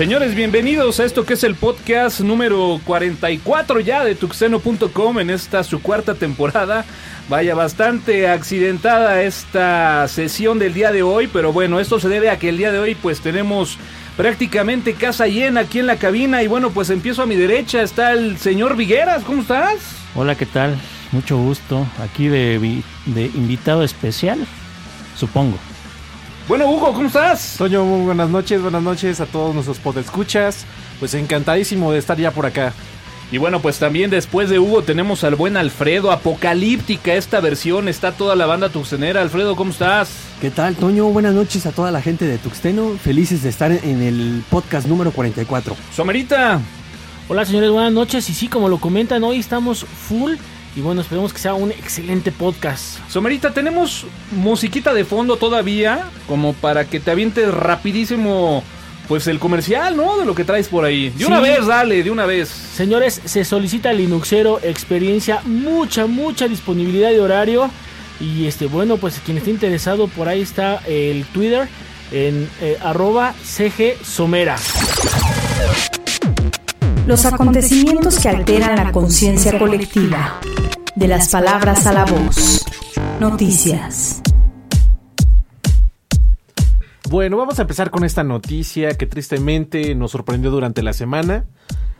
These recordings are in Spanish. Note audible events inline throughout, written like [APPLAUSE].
Señores, bienvenidos a esto que es el podcast número 44 ya de tuxeno.com en esta su cuarta temporada. Vaya, bastante accidentada esta sesión del día de hoy, pero bueno, esto se debe a que el día de hoy pues tenemos prácticamente casa llena aquí en la cabina y bueno, pues empiezo a mi derecha, está el señor Vigueras, ¿cómo estás? Hola, ¿qué tal? Mucho gusto, aquí de, de invitado especial, supongo. Bueno, Hugo, ¿cómo estás? Toño, muy buenas noches, buenas noches a todos nuestros podescuchas. Pues encantadísimo de estar ya por acá. Y bueno, pues también después de Hugo tenemos al buen Alfredo, apocalíptica esta versión, está toda la banda tuxtenera. Alfredo, ¿cómo estás? ¿Qué tal, Toño? Buenas noches a toda la gente de Tuxteno, felices de estar en el podcast número 44. Somerita. Hola señores, buenas noches. Y sí, como lo comentan, hoy estamos full y bueno, esperemos que sea un excelente podcast. Somerita, tenemos musiquita de fondo todavía, como para que te avientes rapidísimo, pues el comercial, ¿no? De lo que traes por ahí. De una vez, dale, de una vez. Señores, se solicita Linuxero experiencia, mucha, mucha disponibilidad de horario. Y este, bueno, pues quien esté interesado, por ahí está el Twitter en eh, arroba CG Somera. Los acontecimientos que alteran la conciencia colectiva. De las palabras a la voz. Noticias. Bueno, vamos a empezar con esta noticia que tristemente nos sorprendió durante la semana.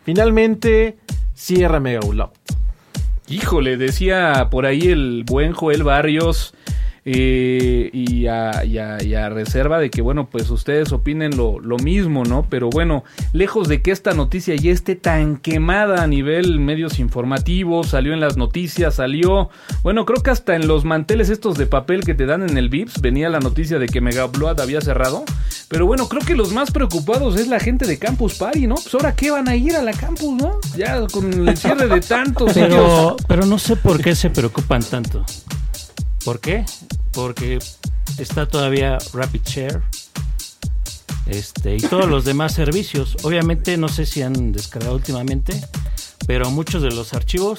Finalmente cierra Mega Híjole, decía por ahí el buen Joel Barrios eh, y, a, reserva de que, bueno, pues ustedes opinen lo, mismo, ¿no? Pero bueno, lejos de que esta noticia ya esté tan quemada a nivel medios informativos, salió en las noticias, salió, bueno, creo que hasta en los manteles estos de papel que te dan en el VIPS venía la noticia de que Mega Blood había cerrado. Pero bueno, creo que los más preocupados es la gente de Campus Party, ¿no? Pues ahora qué van a ir a la campus, ¿no? Ya con el [LAUGHS] cierre de tantos. pero, pero no sé por qué se preocupan tanto. ¿Por qué? Porque está todavía Rapid Share este, y todos los demás servicios. Obviamente no sé si han descargado últimamente, pero muchos de los archivos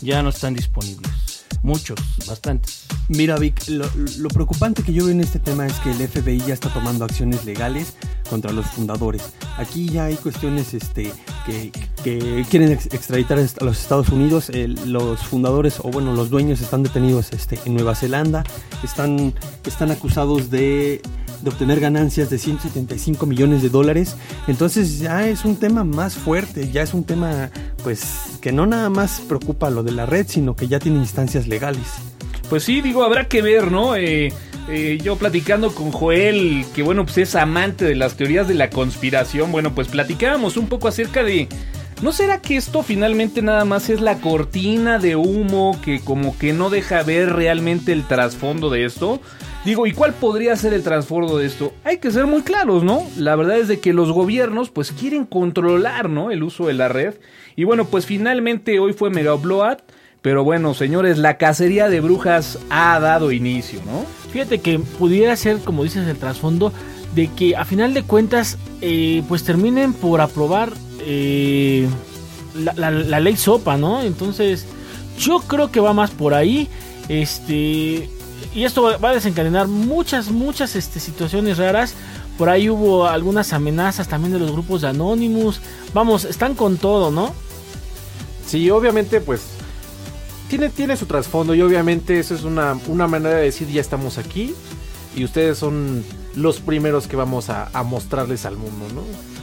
ya no están disponibles. Muchos, bastantes. Mira, Vic, lo, preocupante que yo veo en este tema es que el FBI ya está tomando acciones legales contra los fundadores. Aquí ya hay cuestiones este, que, quieren extraditar a los Estados Unidos. los fundadores, o bueno, los dueños están detenidos este, en Nueva Zelanda. Están, están acusados de de obtener ganancias de 175 millones de dólares. Entonces ya es un tema más fuerte, ya es un tema pues que no nada más preocupa lo de la red, sino que ya tiene instancias legales. Pues sí, digo, habrá que ver, ¿no? Eh, eh, yo platicando con Joel, que bueno, pues es amante de las teorías de la conspiración, bueno, pues platicábamos un poco acerca de... ¿No será que esto finalmente nada más es la cortina de humo que como que no deja ver realmente el trasfondo de esto? Digo, ¿y cuál podría ser el trasfondo de esto? Hay que ser muy claros, ¿no? La verdad es de que los gobiernos pues quieren controlar, ¿no? El uso de la red. Y bueno, pues finalmente hoy fue Mega Upload. Pero bueno, señores, la cacería de brujas ha dado inicio, ¿no? Fíjate que pudiera ser, como dices, el trasfondo de que a final de cuentas, eh, pues terminen por aprobar eh, la, ley SOPA, ¿no? Entonces, yo creo que va más por ahí. Este, y esto va a desencadenar muchas, muchas este, situaciones raras. Por ahí hubo algunas amenazas también de los grupos de Anonymous. Vamos, están con todo, ¿no? Sí, obviamente, pues tiene, tiene su trasfondo y obviamente eso es una, una manera de decir ya estamos aquí y ustedes son los primeros que vamos a, mostrarles al mundo, ¿no?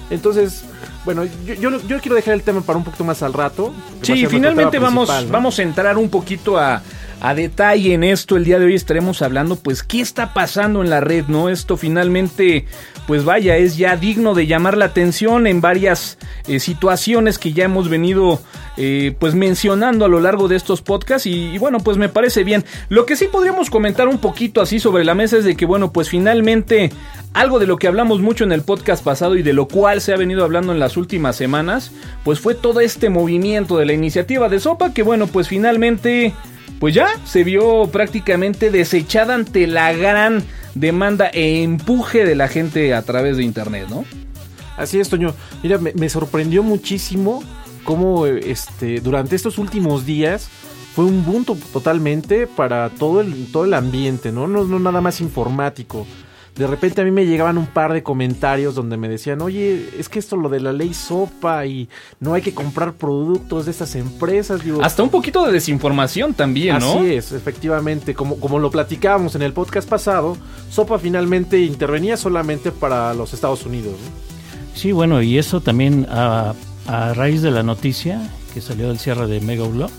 Entonces, bueno, yo, yo, quiero dejar el tema para un poquito más al rato. Sí, finalmente vamos, vamos a entrar un poquito a, a detalle en esto. El día de hoy estaremos hablando, pues, qué está pasando en la red, ¿no? Esto finalmente, pues vaya, es ya digno de llamar la atención en varias eh, situaciones que ya hemos venido, eh, pues, mencionando a lo largo de estos podcasts. Y, bueno, pues me parece bien. Lo que sí podríamos comentar un poquito así sobre la mesa es de que, bueno, pues finalmente algo de lo que hablamos mucho en el podcast pasado y de lo cual se ha venido hablando en las últimas semanas, pues fue todo este movimiento de la iniciativa de Sopa que bueno, pues finalmente pues ya se vio prácticamente desechada ante la gran demanda e empuje de la gente a través de internet, ¿no? Así es, Toño. Mira, me, sorprendió muchísimo cómo este, durante estos últimos días fue un punto totalmente para todo el, todo el ambiente. ¿no? No nada más informático. De repente a mí me llegaban un par de comentarios donde me decían, oye, es que esto lo de la ley sopa y no hay que comprar productos de estas empresas. Digo, Hasta un poquito de desinformación también, ¿no? Así es, efectivamente. Como, como lo platicábamos en el podcast pasado, sopa finalmente intervenía solamente para los Estados Unidos. Sí, bueno, y eso también a, a raíz de la noticia que salió del cierre de Mega Block,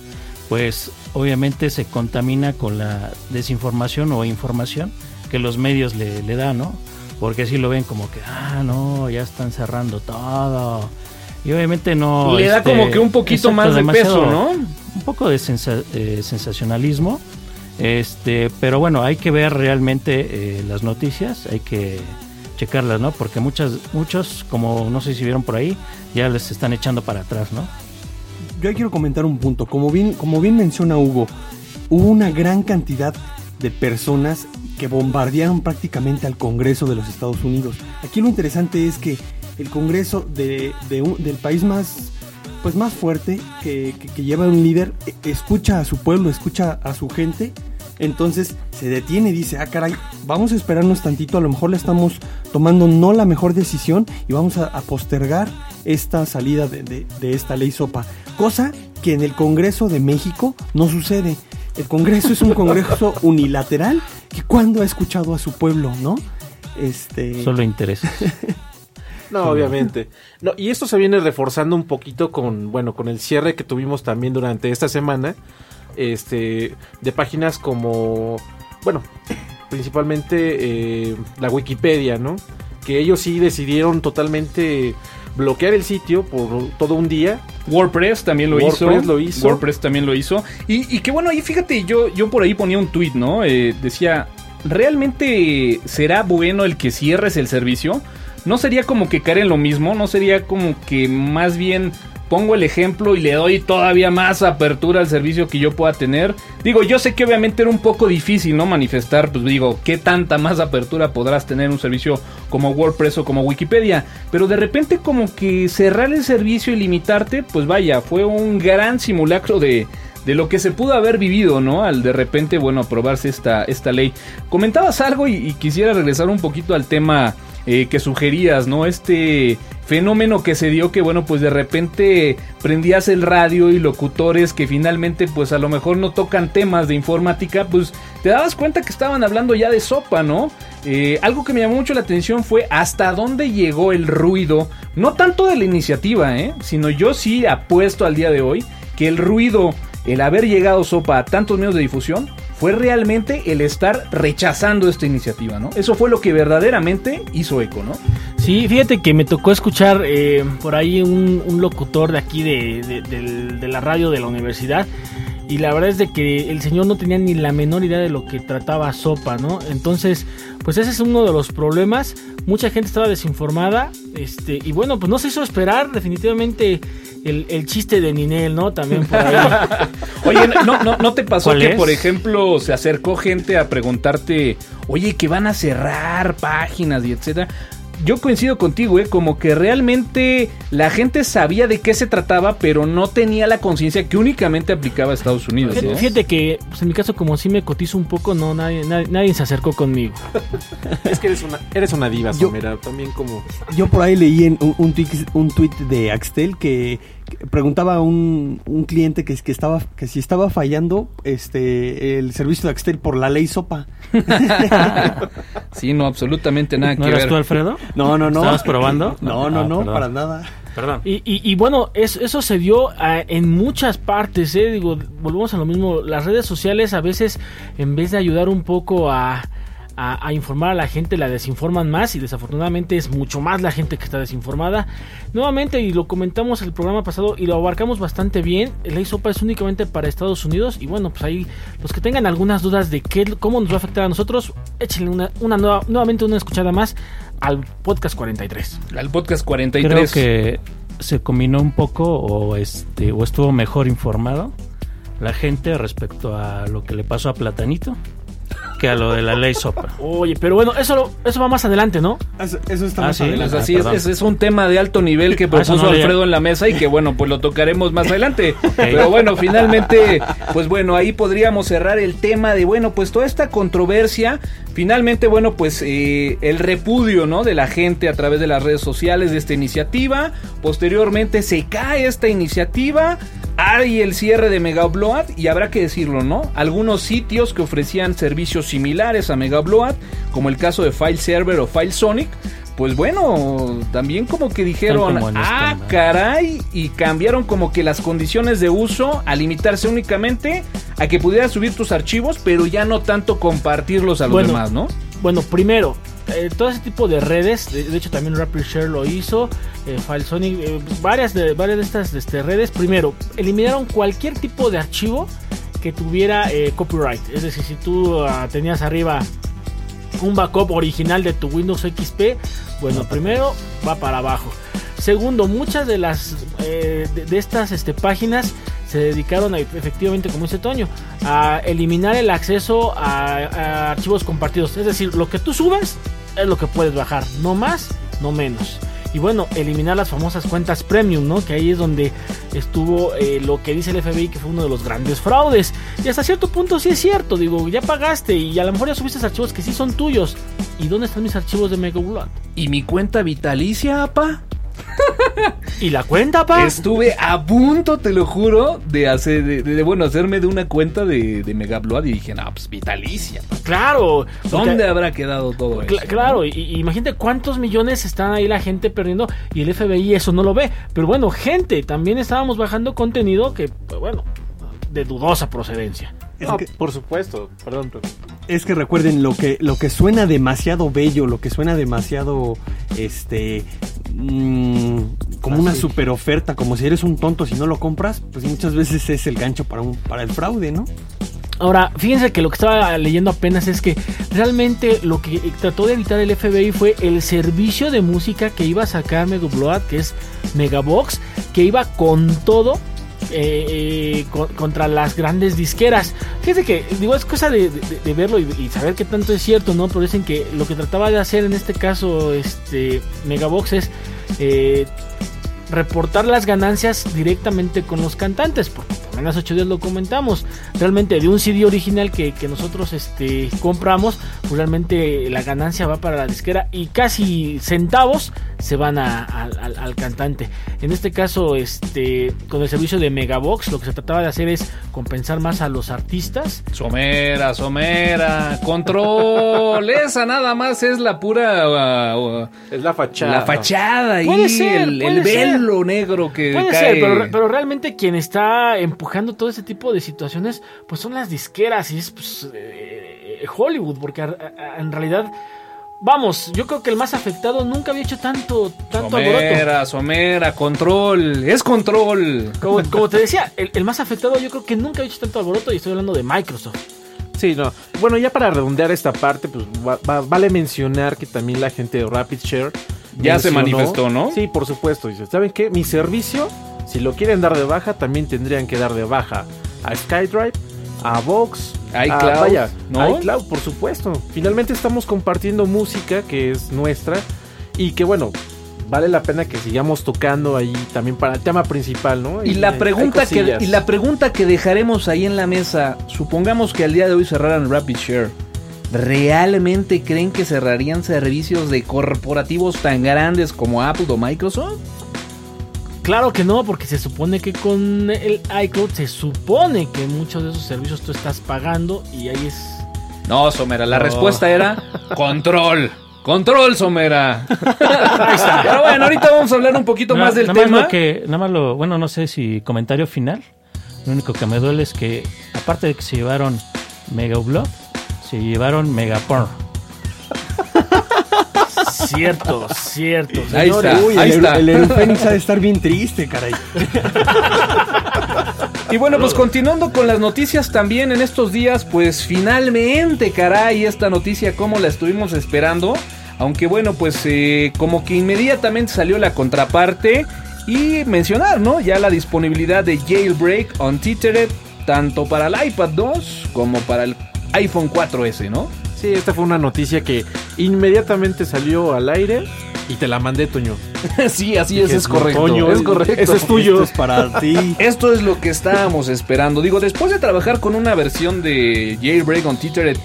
pues obviamente se contamina con la desinformación o información que los medios le, le dan, ¿no? Porque así lo ven como que, ah, no, ya están cerrando todo. Y obviamente no... Le da este, como que un poquito exacto, más de peso, ¿no? Un poco de sensa- eh, sensacionalismo. Este, pero bueno, hay que ver realmente eh, las noticias, hay que checarlas, ¿no? Porque muchas, muchos, como no sé si vieron por ahí, ya les están echando para atrás, ¿no? Yo ahí quiero comentar un punto. Como bien, como bien menciona Hugo, hubo una gran cantidad de personas que bombardearon prácticamente al Congreso de los Estados Unidos. Aquí lo interesante es que el Congreso del país más pues más fuerte que, que- lleva un líder eh, escucha a su pueblo, escucha a su gente, entonces se detiene y dice, ah caray, vamos a esperarnos tantito, a lo mejor le estamos tomando no la mejor decisión y vamos a, postergar esta salida de- de esta ley sopa, cosa que en el Congreso de México no sucede. El Congreso es un Congreso [LAUGHS] unilateral que cuando ha escuchado a su pueblo, ¿no? Este... Solo intereses. [LAUGHS] No, obviamente. No, y esto se viene reforzando un poquito con, bueno, con el cierre que tuvimos también durante esta semana. Este, de páginas como, bueno, principalmente eh, la Wikipedia, ¿no? Que ellos sí decidieron totalmente bloquear el sitio por todo un día. WordPress también lo hizo. WordPress lo hizo. WordPress también lo hizo. Y, y que bueno, ahí fíjate, yo, yo por ahí ponía un tweet, ¿no? Eh, decía, ¿realmente será bueno el que cierres el servicio? ¿No sería como que caer en lo mismo? ¿No sería como que más bien pongo el ejemplo y le doy todavía más apertura al servicio que yo pueda tener? Digo, yo sé que obviamente era un poco difícil, ¿no? Manifestar, pues digo, ¿qué tanta más apertura podrás tener en un servicio como WordPress o como Wikipedia? Pero de repente como que cerrar el servicio y limitarte, pues vaya, fue un gran simulacro de, de lo que se pudo haber vivido, ¿no? Al de repente, bueno, aprobarse esta, esta ley. Comentabas algo y, y quisiera regresar un poquito al tema eh, que sugerías, ¿no? Este fenómeno que se dio que, bueno, pues de repente prendías el radio y locutores que finalmente, pues a lo mejor no tocan temas de informática, pues te dabas cuenta que estaban hablando ya de sopa, ¿no? Eh, algo que me llamó mucho la atención fue hasta dónde llegó el ruido, no tanto de la iniciativa, ¿eh? Sino yo sí apuesto al día de hoy que el ruido, el haber llegado sopa a tantos medios de difusión, fue realmente el estar rechazando esta iniciativa, ¿no? Eso fue lo que verdaderamente hizo eco, ¿no? Sí, fíjate que me tocó escuchar eh, por ahí un, locutor de aquí de, de- de la radio de la universidad y la verdad es de que el señor no tenía ni la menor idea de lo que trataba sopa, ¿no? Entonces, pues ese es uno de los problemas. Mucha gente estaba desinformada, este, y bueno, pues no se hizo esperar definitivamente el, el chiste de Ninel, ¿no? También por ahí. [LAUGHS] Oye, ¿no, no, no te pasó ¿Cuál que, es? por ejemplo, se acercó gente a preguntarte, oye, que van a cerrar páginas y etcétera? Yo coincido contigo, ¿eh? Como que realmente la gente sabía de qué se trataba, pero no tenía la conciencia que únicamente aplicaba a Estados Unidos. Fíjate, ¿no? fíjate que, pues en mi caso, como sí me cotizo un poco, no, nadie, nadie, nadie se acercó conmigo. [LAUGHS] Es que eres una, eres una diva, Yo- Somera, también como... Yo por ahí leí en un, un, tweet, un tweet de Axtel que, que preguntaba a un, un cliente que, que estaba que si estaba fallando este el servicio de Axtel por la ley sopa. [LAUGHS] Sí, no, absolutamente nada ¿No que eras ver. tú, Alfredo? No, no, no. ¿Estabas probando? No, no, Ah, no, perdón. para nada. Perdón. Y, y- y bueno, es- eso se dio ah, en muchas partes, ¿eh? Digo, volvemos a lo mismo. Las redes sociales a veces, en vez de ayudar un poco a, a- a informar a la gente, la desinforman más y desafortunadamente es mucho más la gente que está desinformada. Nuevamente, y lo comentamos el programa pasado y lo abarcamos bastante bien, la sopa es únicamente para Estados Unidos y bueno, pues ahí los que tengan algunas dudas de qué, cómo nos va a afectar a nosotros, échenle una, una nueva, nuevamente una escuchada más al podcast 43. Al podcast 43. Creo que se combinó un poco o este o estuvo mejor informado la gente respecto a lo que le pasó a Platanito que a lo de la ley SOPA. Oye, pero bueno, eso, eso va más adelante, ¿no? Eso, eso está Ah, más sí. adelante. Así Ah, es, es, es un tema de alto nivel que Ah, eso propuso no. Alfredo en la mesa y que bueno, pues lo tocaremos más adelante. [LAUGHS] Pero bueno, finalmente, pues bueno, ahí podríamos cerrar el tema de, bueno, pues toda esta controversia, finalmente, bueno, pues eh, el repudio, ¿no? De la gente a través de las redes sociales de esta iniciativa. Posteriormente se cae esta iniciativa. Hay el cierre de Mega Upload y habrá que decirlo, ¿no? Algunos sitios que ofrecían servicios similares a Mega Upload, como el caso de File Server o File Sonic, pues bueno, también como que dijeron, como ah, stand-by". caray, y cambiaron como que las condiciones de uso a limitarse únicamente a que pudieras subir tus archivos, pero ya no tanto compartirlos a los Bueno. demás, ¿no? Bueno, primero, eh, todo ese tipo de redes, de, de hecho también RapidShare lo hizo, eh, FileSonic, eh, varias, de, varias de estas este, redes, primero, eliminaron cualquier tipo de archivo que tuviera eh, copyright. Es decir, si tú ah, tenías arriba un backup original de tu Windows XP, bueno, primero va para abajo. Segundo, muchas de las eh, de, de estas este, páginas se dedicaron a, efectivamente, como dice Toño, a eliminar el acceso a, a archivos compartidos. Es decir, lo que tú subes es lo que puedes bajar, no más, no menos. Y bueno, eliminar las famosas cuentas premium, ¿no? Que ahí es donde estuvo eh, lo que dice el FBI que fue uno de los grandes fraudes. Y hasta cierto punto sí es cierto, digo, ya pagaste y a lo mejor ya subiste archivos que sí son tuyos. ¿Y dónde están mis archivos de Mega? ¿Y mi cuenta vitalicia, apa? [LAUGHS] ¿Y la cuenta, pa? Estuve a punto, te lo juro, de hacer, de, de- de, bueno, hacerme de una cuenta de, de Megablood y dije, no, pues vitalicia. pa". Claro. ¿Dónde habrá quedado todo eso? Cla- claro, y, y imagínate cuántos millones están ahí la gente perdiendo y el FBI eso no lo ve. Pero bueno, gente, también estábamos bajando contenido que, pues, bueno, de dudosa procedencia. Es, No, que, por supuesto, perdón. pero- es que recuerden lo que lo que suena demasiado bello, lo que suena demasiado este mm, como una super oferta, como si eres un tonto si no lo compras, pues muchas veces es el gancho para un para el fraude, ¿no? Ahora, fíjense que lo que estaba leyendo apenas es que realmente lo que trató de evitar el FBI fue el servicio de música que iba a sacar Megabload, que es Megabox, que iba con todo eh, eh, co- contra las grandes disqueras. Fíjense que, digo, es cosa de, verlo y, y saber qué tanto es cierto, ¿no? Pero dicen que lo que trataba de hacer en este caso, este Megabox es eh, reportar las ganancias directamente con los cantantes, porque también hace ocho días lo comentamos. Realmente de un CD original que, que nosotros este, compramos, pues realmente la ganancia va para la disquera y casi centavos se van a- al- al- al cantante. En este caso, este, con el servicio de Megabox, lo que se trataba de hacer es compensar más a los artistas. Somera, Somera, control. Esa nada más es la pura. uh, uh, Es la fachada. la fachada ahí, Puede ser, el, puede el ser. Velo negro que Puede cae. ser, pero, pero realmente quien está empujando todo ese tipo de situaciones, pues son las disqueras y es pues, eh, eh, Hollywood, porque a- a- en realidad, vamos, yo creo que el más afectado nunca había hecho tanto, tanto alboroto. Somera, Somera, control. Es control. Como, como te decía, el, el más afectado yo creo que nunca había hecho tanto alboroto y estoy hablando de Microsoft. Sí, no. Bueno, ya para redondear esta parte, pues va- va- vale mencionar que también la gente de Rapid Share Ya se manifestó, ¿no? Sí, por supuesto. Dice, ¿saben qué? Mi servicio, si lo quieren dar de baja, también tendrían que dar de baja a SkyDrive, a Vox, a iCloud, vaya, ¿no? iCloud, por supuesto. Finalmente estamos compartiendo música que es nuestra y que bueno, vale la pena que sigamos tocando ahí también para el tema principal, ¿no? Y la hay pregunta que y la pregunta que dejaremos ahí en la mesa, supongamos que al día de hoy cerraran Rapid Share, ¿realmente creen que cerrarían servicios de corporativos tan grandes como Apple o Microsoft? Claro que no, porque se supone que con el iCloud se supone que muchos de esos servicios tú estás pagando y ahí es No, Somera, la No. respuesta era [LAUGHS] control. Control, Somera. Pero bueno, ahorita vamos a hablar un poquito Nada- más del nada tema. lo que, nada más lo, bueno, no sé si comentario final. Lo único que me duele es que, aparte de que se llevaron Mega se llevaron Mega Porn. [LAUGHS] cierto, cierto. Ahí señores. está. Uy, ahí el, está. el [LAUGHS] ha de estar bien triste, caray. [LAUGHS] Y bueno, pues continuando con las noticias también en estos días, pues finalmente, caray, esta noticia como la estuvimos esperando. Aunque bueno, pues eh, como que inmediatamente salió la contraparte y mencionar, ¿no? Ya la disponibilidad de Jailbreak Untethered tanto para el iPad 2 como para el iPhone 4S, ¿no? Sí, esta fue una noticia que inmediatamente salió al aire y te la mandé, Toño. [LAUGHS] sí, así es, es correcto. Toño, es correcto. Es tuyo. Esto es para [LAUGHS] ti. Esto es lo que estábamos esperando. Digo, después de trabajar con una versión de Jailbreak on Tethered,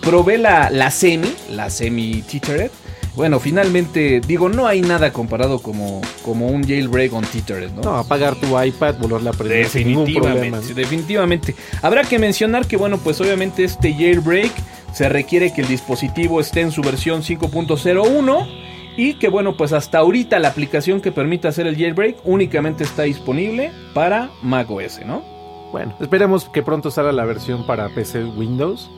probé la, la semi, la semi Tethered. Bueno, finalmente, digo, no hay nada comparado como, como un jailbreak on Tethered, ¿no? No, apagar tu iPad, volverla a prender sin ningún problema. Definitivamente, definitivamente. Habrá que mencionar que, bueno, pues obviamente este jailbreak se requiere que el dispositivo esté en su versión 5.01 y que, bueno, pues hasta ahorita la aplicación que permite hacer el jailbreak únicamente está disponible para macOS, ¿no? Bueno, esperemos que pronto salga la versión para PC Windows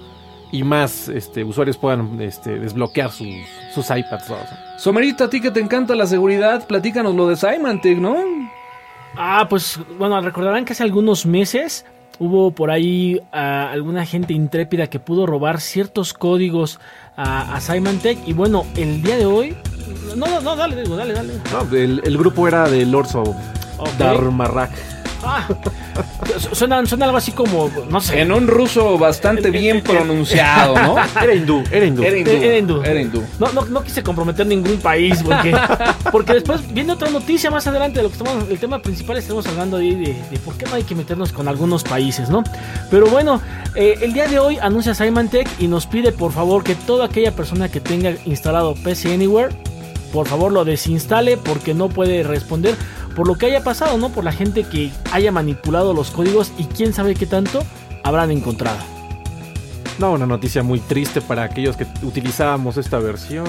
y más este, usuarios puedan este, desbloquear sus, sus iPads. ¿no? Somerito, a ti que te encanta la seguridad, platícanos lo de Symantec, ¿no? Ah, pues bueno, recordarán que hace algunos meses hubo por ahí ah, alguna gente intrépida que pudo robar ciertos códigos a, a Symantec y bueno, el día de hoy... No, no, no, dale, digo, dale, dale. No, el, el grupo era de Lorso Ok. Darmarak. Ah, su- suena, algo así como, no sé. En un ruso bastante bien pronunciado, ¿no? [LAUGHS] Era hindú, era hindú. Era hindú. Era hindú. Era hindú. No, no, no quise comprometer ningún país porque, [LAUGHS] porque después viene otra noticia más adelante de lo que estamos, el tema principal estamos hablando ahí de, de por qué no hay que meternos con algunos países, ¿no? Pero bueno, eh, el día de hoy anuncia Symantec y nos pide por favor que toda aquella persona que tenga instalado PC Anywhere, por favor lo desinstale porque no puede responder por lo que haya pasado, ¿no? Por la gente que haya manipulado los códigos y quién sabe qué tanto habrán encontrado. No, una noticia muy triste para aquellos que utilizábamos esta versión.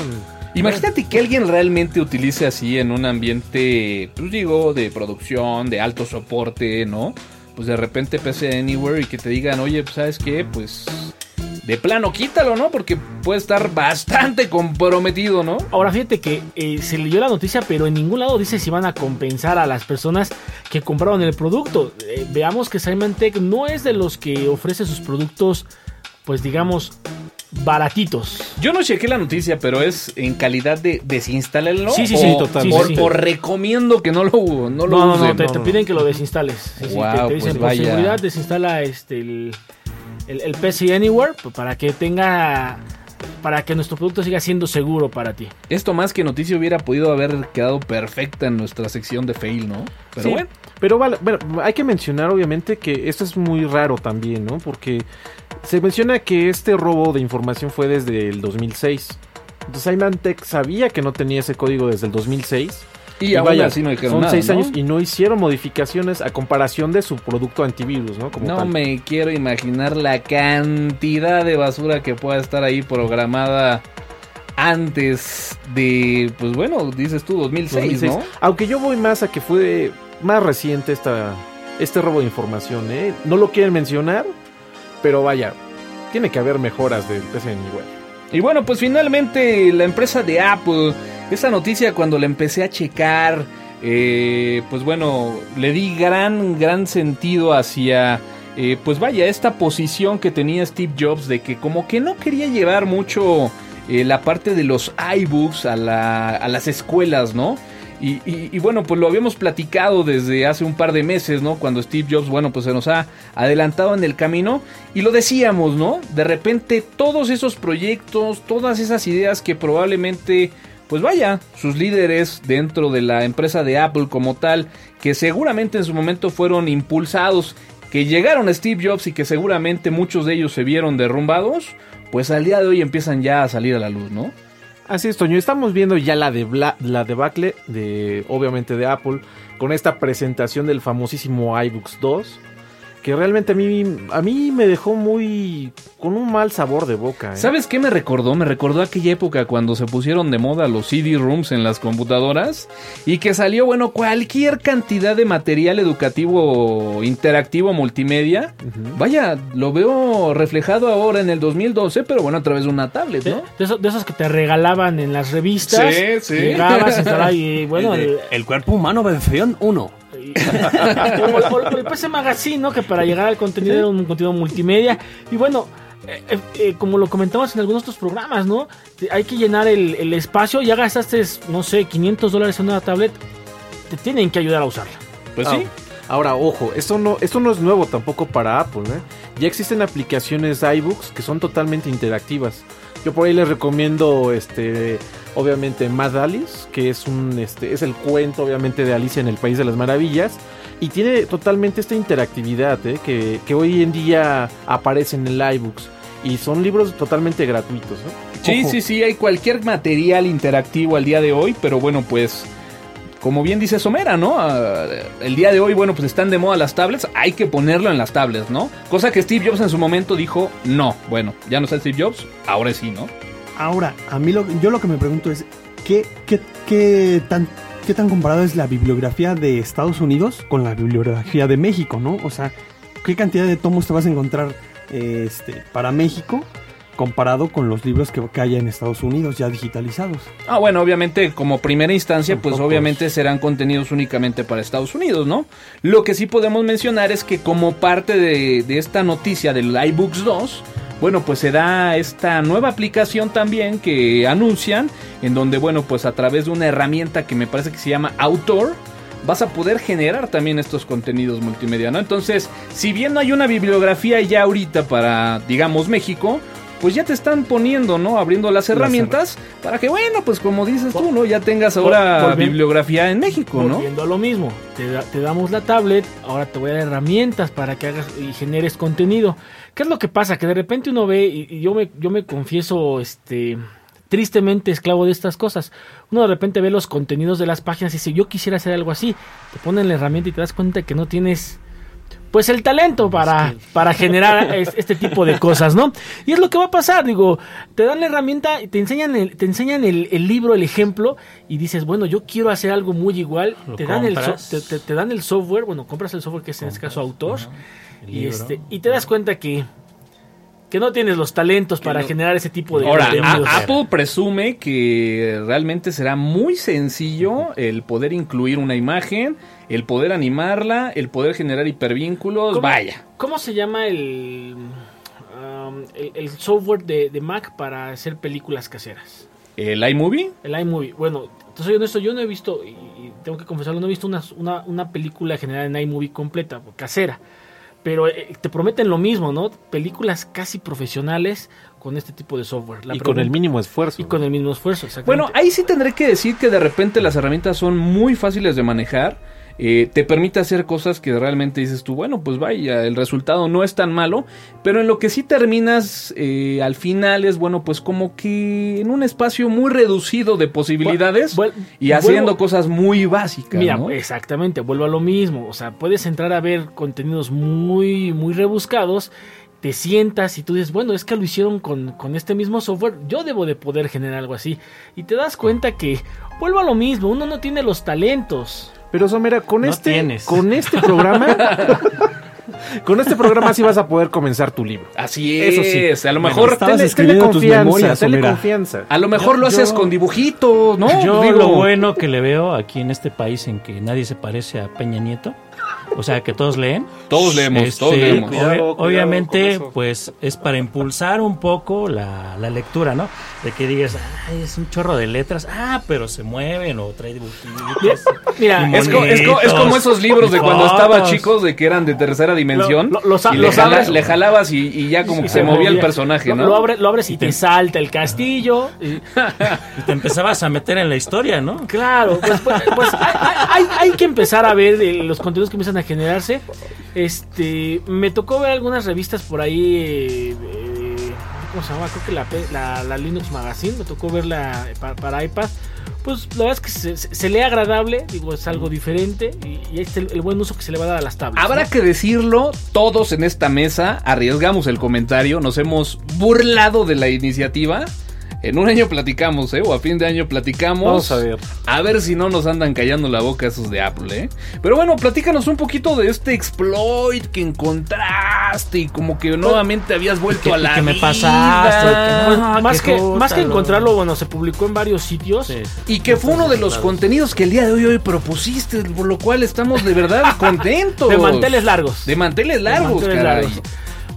Imagínate que alguien realmente utilice así en un ambiente, pues digo, de producción, de alto soporte, ¿no? Pues de repente PC Anywhere y que te digan, oye, pues sabes qué, pues de plano quítalo, ¿no? Porque puede estar bastante comprometido, ¿no? Ahora fíjate que eh, se leyó la noticia, pero en ningún lado dice si van a compensar a las personas que compraron el producto. Eh, veamos que Symantec no es de los que ofrece sus productos, pues digamos, baratitos. Yo no chequé la noticia, pero es en calidad de desinstalarlo. Sí, sí, o, sí, total. O, sí, sí. o recomiendo que no lo, no No, lo no, no, usen. te, no, te no. piden que lo desinstales. Sí, sí, Wow, te, te pues dicen por vaya. seguridad desinstala este el, el, el PC Anywhere pues, para que tenga para que nuestro producto siga siendo seguro para ti. Esto más que noticia hubiera podido haber quedado perfecta en nuestra sección de fail, ¿no? Pero Sí, bueno. Pero vale, bueno, hay que mencionar obviamente que esto es muy raro también, ¿no? Porque se menciona que este robo de información fue desde el 2006. Entonces Symantec sabía que no tenía ese código desde el 2006. Y, aún vaya, así no dijeron son seis ¿no? años y no hicieron modificaciones a comparación de su producto antivirus, ¿no? Como No tal. me quiero imaginar la cantidad de basura que pueda estar ahí programada antes de, pues bueno, dices tú 2006, 2006. ¿no? Aunque yo voy más a que fue más reciente esta, este robo de información, ¿eh? No lo quieren mencionar, pero vaya, tiene que haber mejoras del PC Anywhere. Y bueno, pues finalmente la empresa de Apple, esa noticia cuando la empecé a checar, eh, pues bueno, le di gran, gran sentido hacia, eh, pues vaya, esta posición que tenía Steve Jobs de que como que no quería llevar mucho eh, la parte de los iBooks a, la- a las escuelas, ¿no? Y- y bueno, pues lo habíamos platicado desde hace un par de meses, ¿no? Cuando Steve Jobs, bueno, pues se nos ha adelantado en el camino y lo decíamos, ¿no? De repente todos esos proyectos, todas esas ideas que probablemente, pues vaya, sus líderes dentro de la empresa de Apple como tal, que seguramente en su momento fueron impulsados, que llegaron a Steve Jobs y que seguramente muchos de ellos se vieron derrumbados, pues al día de hoy empiezan ya a salir a la luz, ¿no? Así es, Toño. Estamos viendo ya la, la debacle de, obviamente, de Apple con esta presentación del famosísimo iBooks 2. Que realmente a mí, a mí me dejó muy. con un mal sabor de boca. ¿eh? ¿Sabes qué me recordó? Me recordó aquella época cuando se pusieron de moda los CD-ROOMs en las computadoras y que salió, bueno, cualquier cantidad de material educativo interactivo multimedia. Vaya, lo veo reflejado ahora en el 2012, pero bueno, a través de una tablet, De, ¿no? de esos, de esos que te regalaban en las revistas. Sí, sí. Llegabas, y [LAUGHS] bueno, el, de- el, el cuerpo humano versión 1. Y- como, el- como el PC Magazine, ¿no? Que para llegar al contenido era un contenido multimedia. Y bueno, eh, eh, eh, como lo comentamos en algunos otros programas, ¿no? Hay que llenar el, el espacio. Ya gastaste, no sé, 500 dólares en una tablet. Te tienen que ayudar a usarla. Pues Ah, sí. Ahora, ojo, esto no, esto no es nuevo tampoco para Apple. ¿eh? Ya existen aplicaciones iBooks que son totalmente interactivas. Yo por ahí les recomiendo, este, obviamente, Mad Alice, que es un, este, es el cuento, obviamente, de Alicia en el País de las Maravillas. Y tiene totalmente esta interactividad ¿eh? que, que hoy en día aparece en el iBooks. Y son libros totalmente gratuitos. ¿no? Sí, Ojo. sí, sí, hay cualquier material interactivo al día de hoy, pero bueno, pues como bien dice Somera, ¿no? Ah, el día de hoy, bueno, pues están de moda las tablets, hay que ponerlo en las tablets, ¿no? Cosa que Steve Jobs en su momento dijo, no, bueno, ya no está Steve Jobs, ahora sí, ¿no? Ahora, a mí lo, yo lo que me pregunto es, ¿qué, qué, qué tan, ¿qué tan comparado es la bibliografía de Estados Unidos con la bibliografía de México, no? O sea, ¿qué cantidad de tomos te vas a encontrar eh, este, para México comparado con los libros que, que haya en Estados Unidos ya digitalizados? Ah, bueno, obviamente como primera instancia, Son pues pocos. obviamente serán contenidos únicamente para Estados Unidos, ¿no? Lo que sí podemos mencionar es que como parte de, de esta noticia del iBooks 2, bueno, pues se da esta nueva aplicación también que anuncian, en donde, bueno, pues a través de una herramienta que me parece que se llama Autor, vas a poder generar también estos contenidos multimedia, ¿no? Entonces, si bien no hay una bibliografía ya ahorita para, digamos, México, pues ya te están poniendo, ¿no? Abriendo las herramientas para que, bueno, pues como dices tú, ¿no? Ya tengas ahora Volviendo- bibliografía en México, ¿no? Volviendo a lo mismo, te, da- te damos la tablet, ahora te voy a dar herramientas para que hagas y generes contenido. ¿Qué es lo que pasa? Que de repente uno ve, y, y yo me, yo me confieso, este, tristemente esclavo de estas cosas. Uno de repente ve los contenidos de las páginas y dice, yo quisiera hacer algo así. Te ponen la herramienta y te das cuenta que no tienes pues el talento para, para generar es- este tipo de cosas, ¿no? Y es lo que va a pasar, digo, te dan la herramienta, te enseñan el, te enseñan el, el libro, el ejemplo, y dices, bueno, yo quiero hacer algo muy igual, te dan, el so- te, te- te dan el software, bueno, compras el software que es en este caso autor, y este, y te das cuenta que, que no tienes los talentos para generar ese tipo de Ahora, contenidos. a- Apple presume que realmente será muy sencillo el poder incluir una imagen, el poder animarla, el poder generar hipervínculos, ¿Cómo- vaya. ¿Cómo se llama el, um, el, el software de, de Mac para hacer películas caseras? ¿El iMovie? El iMovie. Bueno, entonces soy honesto, yo no he visto, y, y tengo que confesarlo, no he visto una, una, una película generada en iMovie completa, casera. Pero eh, te prometen lo mismo, ¿no? Películas casi profesionales con este tipo de software. La y con el mínimo esfuerzo. Y con el mismo esfuerzo, exactamente. Bueno, ahí sí tendré que decir que de repente las herramientas son muy fáciles de manejar. Eh, te permite hacer cosas que realmente dices tú, bueno, pues vaya, el resultado no es tan malo, pero en lo que sí terminas eh, al final es, bueno, pues como que en un espacio muy reducido de posibilidades y haciendo vuelvo- cosas muy básicas. Mira, ¿no? exactamente, vuelvo a lo mismo. O sea, puedes entrar a ver contenidos muy, muy rebuscados, te sientas y tú dices, bueno, es que lo hicieron con, con este mismo software, yo debo de poder generar algo así. Y te das cuenta que, vuelvo a lo mismo, uno no tiene los talentos. Pero Somera, con No este, tienes. con este [LAUGHS] programa, con este programa sí vas a poder comenzar tu libro. Así Eso es, sí. a lo Bueno, mejor estabas Tenle- escribiendo tenle tus confianza, memorias, tenle confianza. a lo mejor Yo- lo haces yo- con dibujitos, ¿no? Yo Digo, lo bueno que le veo aquí en este país en que nadie se parece a Peña Nieto, o sea que todos leen. Todos leemos, Este, todos leemos. Cuidado, obvi- cuidado obviamente, pues es para impulsar un poco la, la lectura, ¿no? De que digas, ay, es un chorro de letras, ah, pero se mueven o trae dibujitos. Mira, Es, co- es co- es como esos libros de cuando estaba chicos de que eran de tercera dimensión. Lo- lo- y le, los jala- abres- le jalabas y, y ya como y que se, movía el personaje, ¿no? Lo, abre- lo abres y te salta el castillo. y- [LAUGHS] Y te empezabas a meter en la historia, ¿no? Claro, pues, pues, pues, hay, hay- hay que empezar a ver eh, los contenidos que empiezan a generarse. Este, me tocó ver algunas revistas por ahí. eh, eh, ¿Cómo se llama? Creo que la, la, la Linux Magazine. Me tocó verla para, para iPad. Pues la verdad es que se, se- lee agradable. Digo, es algo diferente. Y, y está el, el buen uso que se le va a dar a las tablets. Habrá ¿no? que decirlo, todos en esta mesa arriesgamos el comentario, nos hemos burlado de la iniciativa. En un año platicamos, ¿eh? O a fin de año platicamos. Vamos a ver. A ver si no nos andan callando la boca esos de Apple, ¿eh? Pero bueno, platícanos un poquito de este exploit que encontraste y como que nuevamente habías vuelto que- a y la que me vida. pasaste, que Pues, Ah, más, que, más que encontrarlo, bueno, se publicó en varios sitios. Sí. Y que fue uno de los contenidos que el día de hoy, hoy propusiste, por lo cual estamos de verdad [LAUGHS] contentos. De manteles largos. De manteles largos, manteles caray. largos.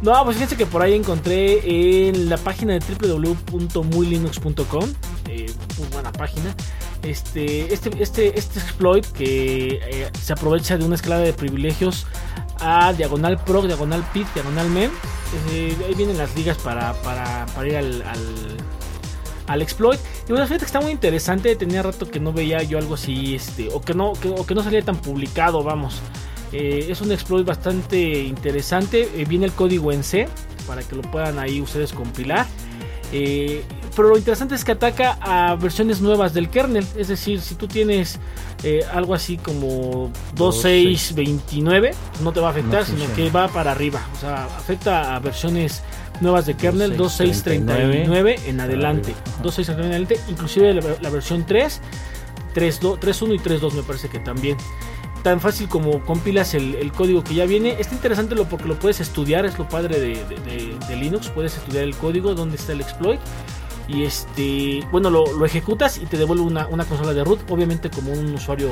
No, pues fíjense que por ahí encontré en la página de www.muylinux.com, eh, muy buena página, este, este, este, este exploit que eh, se aprovecha de una escalada de privilegios a diagonal proc, diagonal pit, diagonal mem. Eh, ahí vienen las ligas para, para, para ir al, al, al, exploit. Y bueno, fíjate que está muy interesante. Tenía rato que no veía yo algo así, este, o que no, que, o que no salía tan publicado, vamos. Eh, es un exploit bastante interesante. Eh, viene el código en C para que lo puedan ahí ustedes compilar. Eh, pero lo interesante es que ataca a versiones nuevas del kernel. Es decir, si tú tienes algo así como 2629, no te va a afectar, sino que va para arriba. O sea, afecta a versiones nuevas de kernel 2639 en adelante. 2639 en adelante, inclusive la, versión 3, 3.1 y 3.2 me parece que también tan fácil como compilas el, código que ya viene. Está interesante lo porque lo puedes estudiar, es lo padre de, de, Linux. Puedes estudiar el código, donde está el exploit y este, bueno, lo, ejecutas y te devuelve una, consola de root. Obviamente como un usuario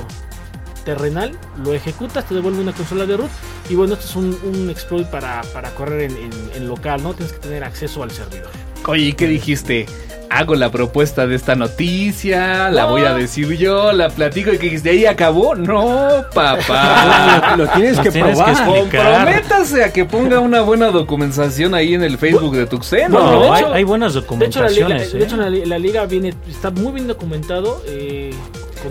terrenal, lo ejecutas, te devuelve una consola de root. Y bueno, esto es un, exploit para, correr en, local, ¿no? Tienes que tener acceso al servidor. Oye, ¿qué dijiste? hago la propuesta de esta noticia, la voy a decir yo, la platico y que de ahí acabó. No, papá. [LAUGHS] lo, tienes que probar. Comprométase a que ponga una buena documentación ahí en el Facebook de Tuxeno. No, hay, buenas documentaciones. De hecho, la liga, la, liga viene, está muy bien documentado. Eh,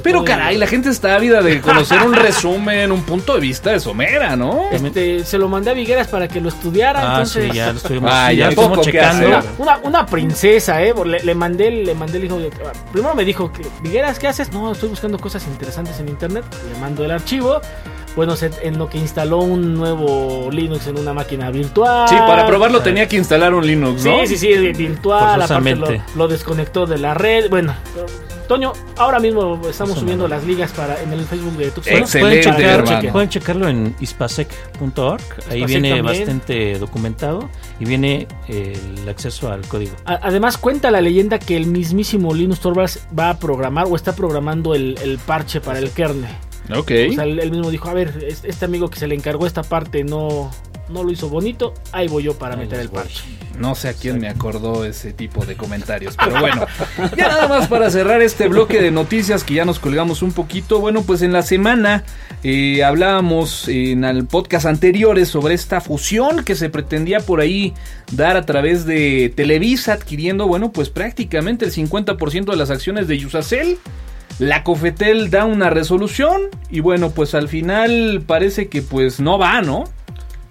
pero caray, la gente está ávida de conocer un [LAUGHS] resumen, un punto de vista de Somera, ¿no? Este, se lo mandé a Vigueras para que lo estudiara. Ah, entonces... sí, ya lo estuvimos, ah, ya estuvimos checando. Una, una, princesa, ¿eh? Le, mandé, le mandé el hijo. Primero me dijo, Vigueras, ¿qué haces? No, estoy buscando cosas interesantes en internet. Le mando el archivo bueno, en lo que instaló un nuevo Linux en una máquina virtual. Sí, para probarlo tenía que instalar un Linux, ¿no? Sí, sí, sí, virtual, aparte lo, lo, desconectó de la red. Bueno, Toño, ahora mismo estamos subiendo las ligas para en el Facebook de Tuxtla. Excelente, pueden, checarlo en ispasec.org. Ahí viene bastante documentado y viene el acceso al código. además, cuenta la leyenda que el mismísimo Linus Torvalds va a programar o está programando el, el parche para el kernel. Ok. O sea, él, mismo dijo, a ver, este amigo que se le encargó esta parte no, no lo hizo bonito, ahí voy yo para meter el parche. No sé a quién me acordó ese tipo de comentarios, pero bueno, [LAUGHS] ya nada más para cerrar este bloque de noticias que ya nos colgamos un poquito. Bueno, pues en la semana eh, hablábamos en el podcast anteriores sobre esta fusión que se pretendía por ahí dar a través de Televisa, adquiriendo, bueno, pues prácticamente el 50% de las acciones de Yusacel. La Cofetel da una resolución y bueno, pues al final parece que pues no va, ¿no?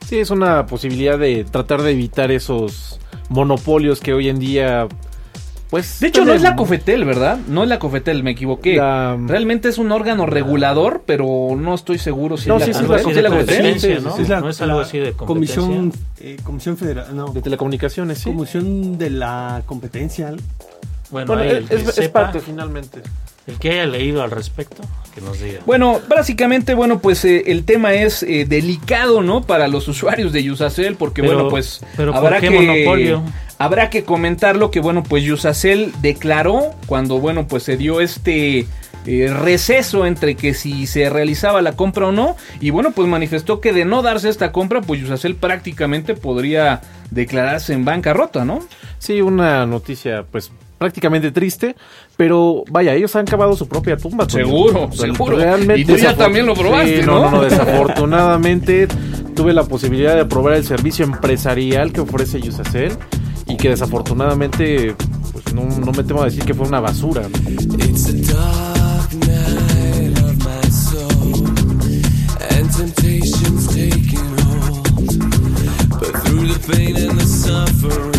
Sí, es una posibilidad de tratar de evitar esos monopolios que hoy en día pues de hecho no es la Cofetel, ¿verdad? No es la Cofetel, me equivoqué. Realmente es un órgano regulador, pero no estoy seguro si no, es la, sí, Cofetel. la Cofetel. ¿no? Es no es algo así de comisión, eh, comisión federal, no. de telecomunicaciones, sí. Comisión de la competencia. Bueno, es, es parte finalmente. El que haya leído al respecto, que nos diga. Bueno, básicamente, bueno, pues eh, el tema es eh, delicado, ¿no? Para los usuarios de Yusacel, porque bueno, pues pero habrá que monopolio? habrá que comentarlo que bueno, pues Yusacel declaró cuando bueno, pues se dio este eh, receso entre que si se realizaba la compra o no y bueno, pues manifestó que de no darse esta compra, pues Yusacel prácticamente podría declararse en bancarrota, ¿no? Sí, una noticia pues prácticamente triste, pero vaya, ellos han cavado su propia tumba. Seguro, seguro. Realmente, y tú ya también lo probaste, ¿no? No, no, desafortunadamente tuve la posibilidad de probar el servicio empresarial que ofrece Yusacel y que desafortunadamente pues no, no me temo a decir que fue una basura. through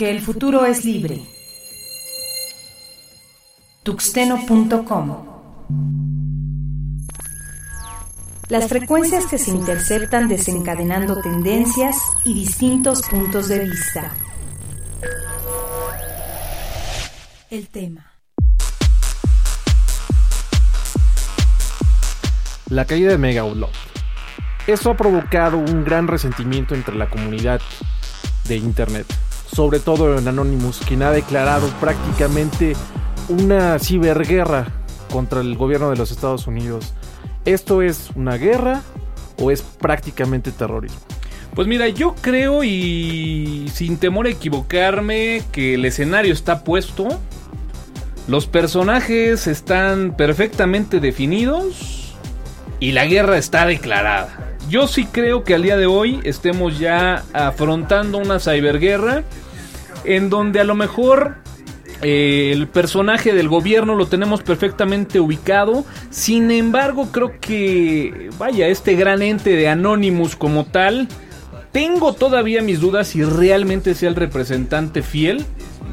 Porque el futuro es libre. Tuxteno.com Las frecuencias que se interceptan desencadenando tendencias y distintos puntos de vista. El tema. La caída de Mega Upload. Eso ha provocado un gran resentimiento entre la comunidad de Internet, sobre todo en Anonymous, quien ha declarado prácticamente una ciberguerra contra el gobierno de los Estados Unidos. ¿Esto es una guerra o es prácticamente terrorismo? Pues mira, yo creo y sin temor a equivocarme que el escenario está puesto, los personajes están perfectamente definidos y la guerra está declarada. Yo sí creo que al día de hoy estemos ya afrontando una ciberguerra en donde a lo mejor eh, el personaje del gobierno lo tenemos perfectamente ubicado. Sin embargo, creo que, vaya, este gran ente de Anonymous como tal, tengo todavía mis dudas si realmente sea el representante fiel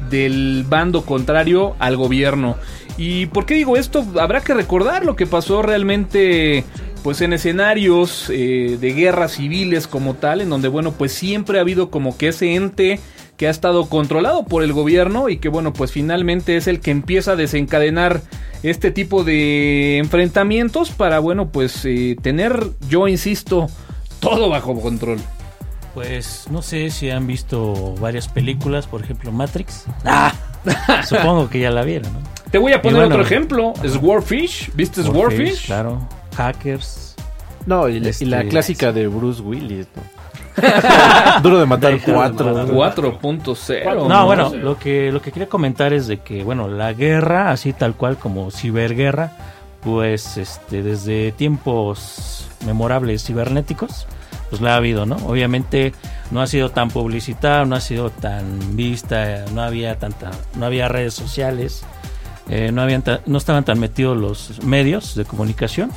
del bando contrario al gobierno. ¿Y por qué digo esto? Habrá que recordar lo que pasó realmente pues en escenarios eh, de guerras civiles como tal, en donde bueno pues siempre ha habido como que ese ente que ha estado controlado por el gobierno y que bueno pues finalmente es el que empieza a desencadenar este tipo de enfrentamientos para bueno pues eh, tener yo insisto todo bajo control. Pues no sé si han visto varias películas, por ejemplo Matrix. [LAUGHS] Supongo que ya la vieron, ¿no? Te voy a poner bueno, otro ejemplo, Swordfish, ¿viste Swordfish? Claro, Hackers. No, y, la- y Este, la clásica de Bruce Willis. ¿no? [LAUGHS] Duro de matar Die Hard, 4. ¿no? 4.0. No, bueno, lo que, lo que quería comentar es de que, bueno, la guerra, así tal cual como ciberguerra, pues este, desde tiempos memorables cibernéticos, pues la ha habido, ¿no? Obviamente no ha sido tan publicitada, no ha sido tan vista, no había tanta, no había redes sociales, eh, no habían ta- no estaban tan metidos los medios de comunicación,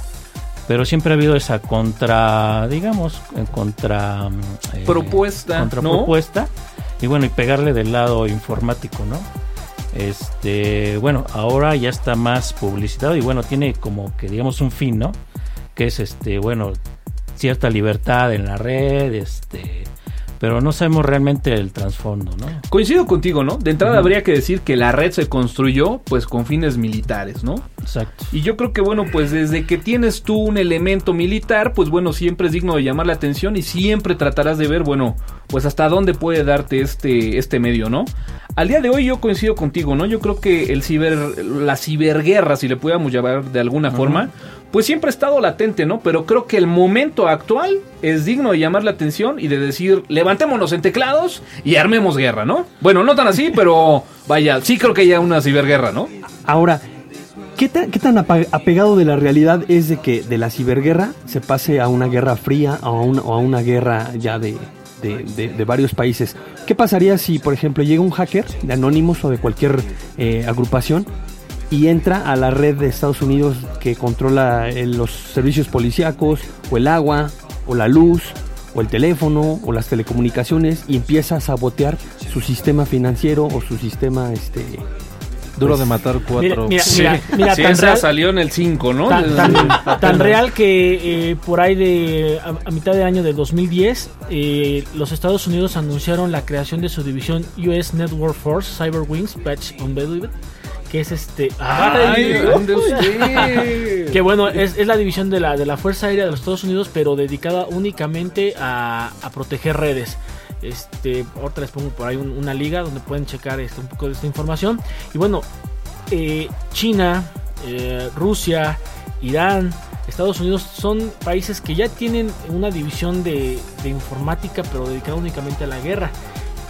pero siempre ha habido esa contra, digamos, eh, contra mm, eh, Propuesta, ¿no? contrapropuesta y bueno y pegarle del lado informático, ¿no? Este, bueno, ahora ya está más publicitado y bueno tiene como que digamos un fin, ¿no? Que es este, bueno, cierta libertad en la red, este, pero no sabemos realmente el trasfondo, ¿no? Coincido contigo, ¿no? De entrada habría que decir que la red se construyó pues con fines militares, ¿no? Exacto. Y yo creo que, bueno, pues desde que tienes tú un elemento militar, pues bueno, siempre es digno de llamar la atención y siempre tratarás de ver, bueno, pues hasta dónde puede darte este, este medio, ¿no? Al día de hoy yo coincido contigo, ¿no? Yo creo que el ciber, la ciberguerra, si le pudiéramos llamar de alguna forma, pues siempre ha estado latente, ¿no? Pero creo que el momento actual es digno de llamar la atención y de decir, levantémonos en teclados y armemos guerra, ¿no? Bueno, no tan así, [LAUGHS] pero vaya, sí creo que haya una ciberguerra, ¿no? Ahora, ¿qué tan, qué apegado de la realidad es de que de la ciberguerra se pase a una guerra fría o a una, guerra ya de, de- de- de varios países? ¿Qué pasaría si, por ejemplo, llega un hacker de Anonymous o de cualquier eh, agrupación y entra a la red de Estados Unidos que controla eh, los servicios policíacos o el agua o la luz o el teléfono o las telecomunicaciones y empieza a sabotear su sistema financiero o su sistema este Duro Pues, de matar cuatro. Mira, mira, [LAUGHS] mira, Sí, tan esa real- salió en el 5, ¿no? Tan, tan- tan real que eh, por ahí de a, a mitad de año de 2010 eh, los Estados Unidos anunciaron la creación de su división US Network Force Cyber Wings Patch Unbelieved que es este Ay, ¿dónde usted? [LAUGHS] que bueno es, es la división de la de la Fuerza Aérea de los Estados Unidos pero dedicada únicamente a, a proteger redes este ahorita les pongo por ahí un- una liga donde pueden checar este, un poco de esta información y bueno eh, China, eh, Rusia, Irán, Estados Unidos son países que ya tienen una división de, de informática pero dedicada únicamente a la guerra.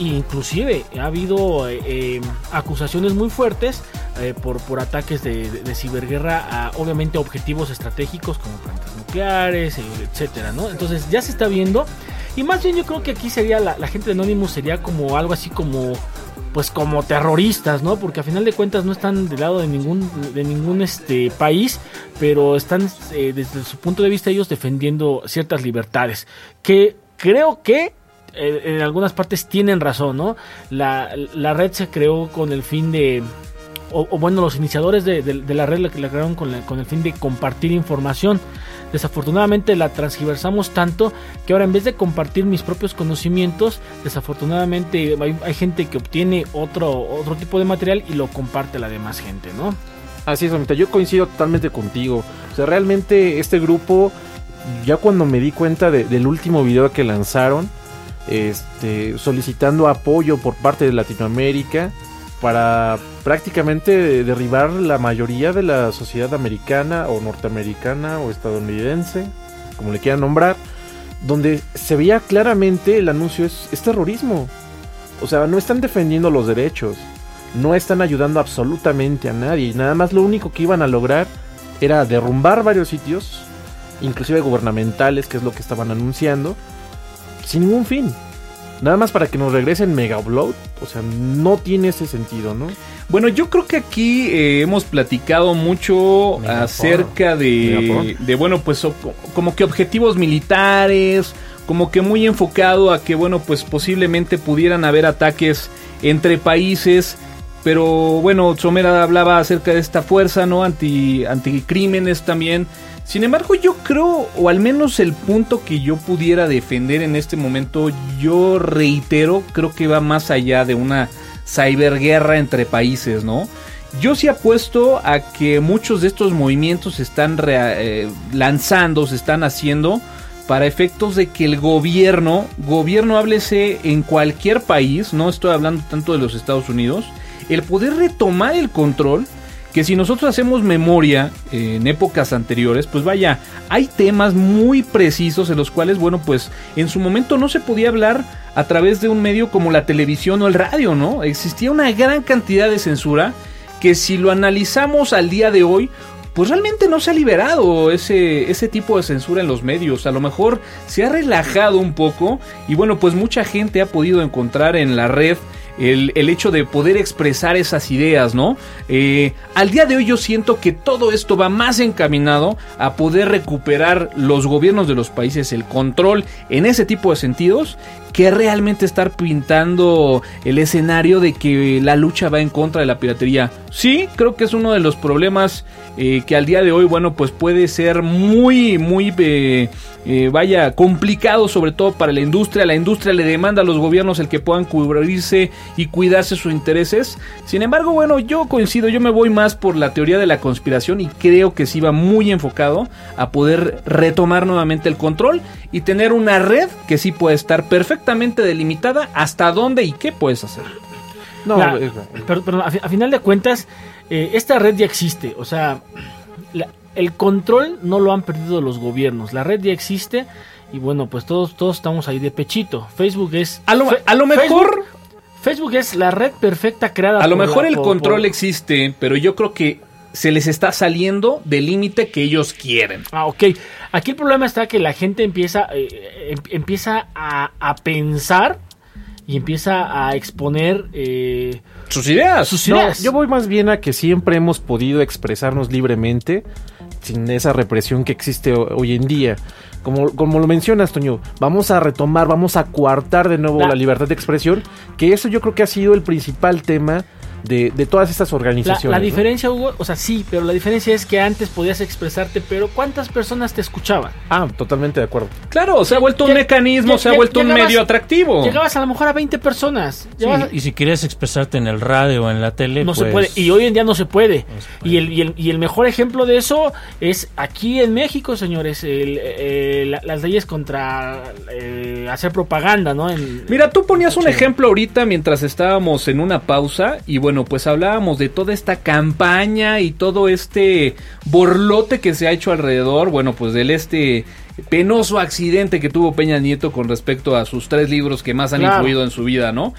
Inclusive ha habido eh, eh, acusaciones muy fuertes eh, por, por ataques de, ciberguerra a obviamente objetivos estratégicos como plantas nucleares, eh, etcétera, ¿no? Entonces ya se está viendo. Y más bien yo creo que aquí sería la, gente de Anonymous sería como algo así como pues como terroristas, ¿no? Porque a final de cuentas no están del lado de ningún de ningún este país, pero están desde su punto de vista ellos defendiendo ciertas libertades que creo que eh, en algunas partes tienen razón, ¿no? La, la red se creó con el fin de o, bueno, los iniciadores de, de- la red la, crearon con, con el fin de compartir información. Desafortunadamente la transgiversamos tanto que ahora en vez de compartir mis propios conocimientos, desafortunadamente hay, hay gente que obtiene otro, otro tipo de material y lo comparte la demás gente, ¿no? Así es, Omita, yo coincido totalmente contigo. O sea, realmente este grupo, ya cuando me di cuenta de- del último video que lanzaron, este, solicitando apoyo por parte de Latinoamérica para prácticamente derribar la mayoría de la sociedad americana o norteamericana o estadounidense, como le quieran nombrar, donde se veía claramente el anuncio es, es terrorismo. O sea, no están defendiendo los derechos no están ayudando absolutamente a nadie. Nada más lo único que iban a lograr era derrumbar varios sitios, inclusive gubernamentales, que es lo que estaban anunciando, sin ningún fin. Nada más para que nos regresen Mega Upload. O sea, no tiene ese sentido, ¿no? Bueno, yo creo que aquí eh, hemos platicado mucho acerca de, bueno, pues como que objetivos militares, como que muy enfocado a que, bueno, pues posiblemente pudieran haber ataques entre países. Pero bueno, Somera hablaba acerca de esta fuerza, ¿no? Anti, anticrímenes también. Sin embargo, yo creo, o al menos el punto que yo pudiera defender en este momento, yo reitero, creo que va más allá de una ciberguerra entre países, ¿no? Yo sí apuesto a que muchos de estos movimientos se están eh, lanzando, se están haciendo para efectos de que el gobierno, gobierno háblese en cualquier país, no estoy hablando tanto de los Estados Unidos, el poder retomar el control, que si nosotros hacemos memoria eh, en épocas anteriores, pues vaya, hay temas muy precisos en los cuales, bueno, pues en su momento no se podía hablar a través de un medio como la televisión o el radio, ¿no? Existía una gran cantidad de censura que si lo analizamos al día de hoy, pues realmente no se ha liberado ese, ese tipo de censura en los medios. A lo mejor se ha relajado un poco y bueno, pues mucha gente ha podido encontrar en la red el, el hecho de poder expresar esas ideas, ¿no? Eh, al día de hoy yo siento que todo esto va más encaminado a poder recuperar los gobiernos de los países el control en ese tipo de sentidos que realmente estar pintando el escenario de que la lucha va en contra de la piratería. Sí, creo que es uno de los problemas eh, que al día de hoy, bueno, pues puede ser muy, muy, eh, eh, vaya, complicado, sobre todo para la industria. La industria le demanda a los gobiernos el que puedan cubrirse y cuidarse sus intereses. Sin embargo, bueno, yo coincido, yo me voy más por la teoría de la conspiración y creo que sí va muy enfocado a poder retomar nuevamente el control y tener una red que sí puede estar perfectamente delimitada hasta dónde y qué puedes hacer. No, La- pero, pero a, fi- a final de cuentas, eh, esta red ya existe. O sea, la- el control no lo han perdido los gobiernos. La red ya existe y bueno, pues todos, todos estamos ahí de pechito. Facebook es... A lo, Fe- a lo mejor... Facebook, Facebook es la red perfecta creada A lo mejor la- el por- control por- existe, pero yo creo que se les está saliendo del límite que ellos quieren. Ah, ok. Aquí el problema está que la gente empieza, eh, em- empieza a, a pensar y empieza a exponer eh, Sus ideas. sus No, ideas. yo voy más bien a que siempre hemos podido expresarnos libremente sin esa represión que existe ho- hoy en día. Como, como lo mencionas, Toño, vamos a retomar, vamos a coartar de nuevo La- la, libertad de expresión, que eso yo creo que ha sido el principal tema de, de todas estas organizaciones. la diferencia, Hugo, o sea, sí, pero la diferencia es que antes podías expresarte, pero ¿cuántas personas te escuchaban? Ah, totalmente de acuerdo. Claro, se ha vuelto un mecanismo, se ha vuelto un medio atractivo. Llegabas a lo mejor a 20 personas. Sí, y si quieres expresarte en el radio o en la tele, no se pues, puede. Y hoy en día no se puede. No se puede. Y, el, y, el, y el mejor ejemplo de eso es aquí en México, señores. el- eh, la- las leyes contra eh, hacer propaganda, ¿no? En- Mira, tú ponías un Chido. ejemplo ahorita mientras estábamos en una pausa y bueno, pues hablábamos de toda esta campaña y todo este borlote que se ha hecho alrededor, bueno, pues del este penoso accidente que tuvo Peña Nieto con respecto a sus tres libros que más han Claro. influido en su vida, ¿no?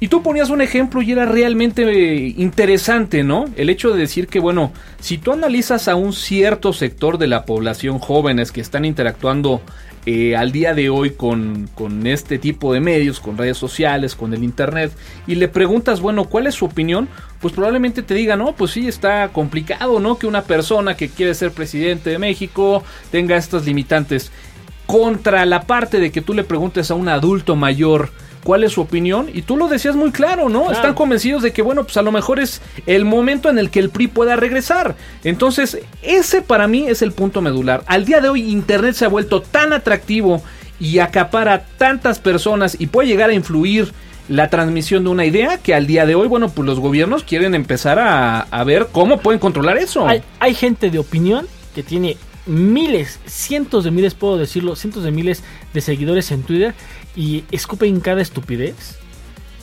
Y tú ponías un ejemplo y era realmente eh, interesante, ¿no? El hecho de decir que, bueno, si tú analizas a un cierto sector de la población jóvenes que están interactuando eh, al día de hoy con, con este tipo de medios, con redes sociales, con el internet, y le preguntas, bueno, ¿cuál es su opinión? Pues probablemente te diga, no, pues sí, está complicado, ¿no? Que una persona que quiere ser presidente de México tenga estas limitantes. Contra la parte de que tú le preguntes a un adulto mayor cuál es su opinión, y tú lo decías muy claro, ¿no? Claro. Están convencidos de que, bueno, pues a lo mejor es el momento en el que el PRI pueda regresar. Entonces, ese para mí es el punto medular. Al día de hoy, Internet se ha vuelto tan atractivo y acapara tantas personas y puede llegar a influir la transmisión de una idea que al día de hoy, bueno, pues los gobiernos quieren empezar a, a ver cómo pueden controlar eso. hay, hay gente de opinión que tiene miles, cientos de miles, puedo decirlo, cientos de miles de seguidores en Twitter y escupen cada estupidez.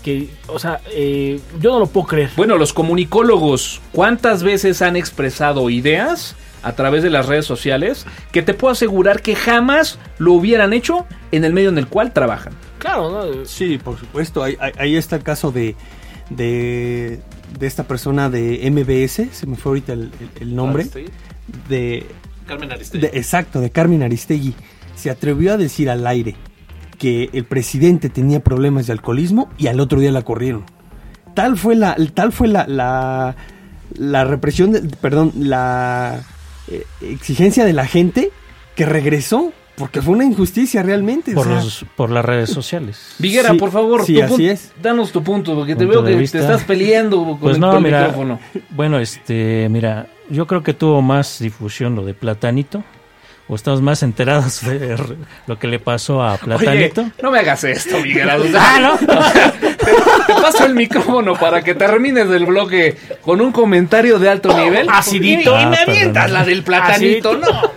Que, o sea, eh, yo no lo puedo creer. Bueno, los comunicólogos, ¿cuántas veces han expresado ideas a través de las redes sociales que te puedo asegurar que jamás lo hubieran hecho en el medio en el cual trabajan? Claro, ¿no? Sí, por supuesto. Ahí, ahí- ahí está el caso de, de, de esta persona de MBS, se me fue ahorita el, el- el nombre. De, Carmen de- exacto, de Carmen Aristegui. Se atrevió a decir al aire que el presidente tenía problemas de alcoholismo y al otro día la corrieron. Tal fue la, tal fue la, la, la represión, de- perdón, la eh, exigencia de la gente que regresó, porque fue una injusticia realmente. o por, sea, los, por las redes sociales. [LAUGHS] Viguera, Sí, por favor, sí, tu así es. danos tu punto, porque te veo que vista. te estás peleando con, Pues el, no, el mira, micrófono. bueno, este, mira, yo creo que tuvo más difusión lo de Platanito, o estamos más enterados de lo que le pasó a Oye, Platanito. no me hagas esto, Viguera. o sea, o sea, te, te paso el micrófono para que termines del bloque con un comentario de alto nivel. Acidito. Y, y me Ah, avientas perdón. la del platanito, Acidito. no.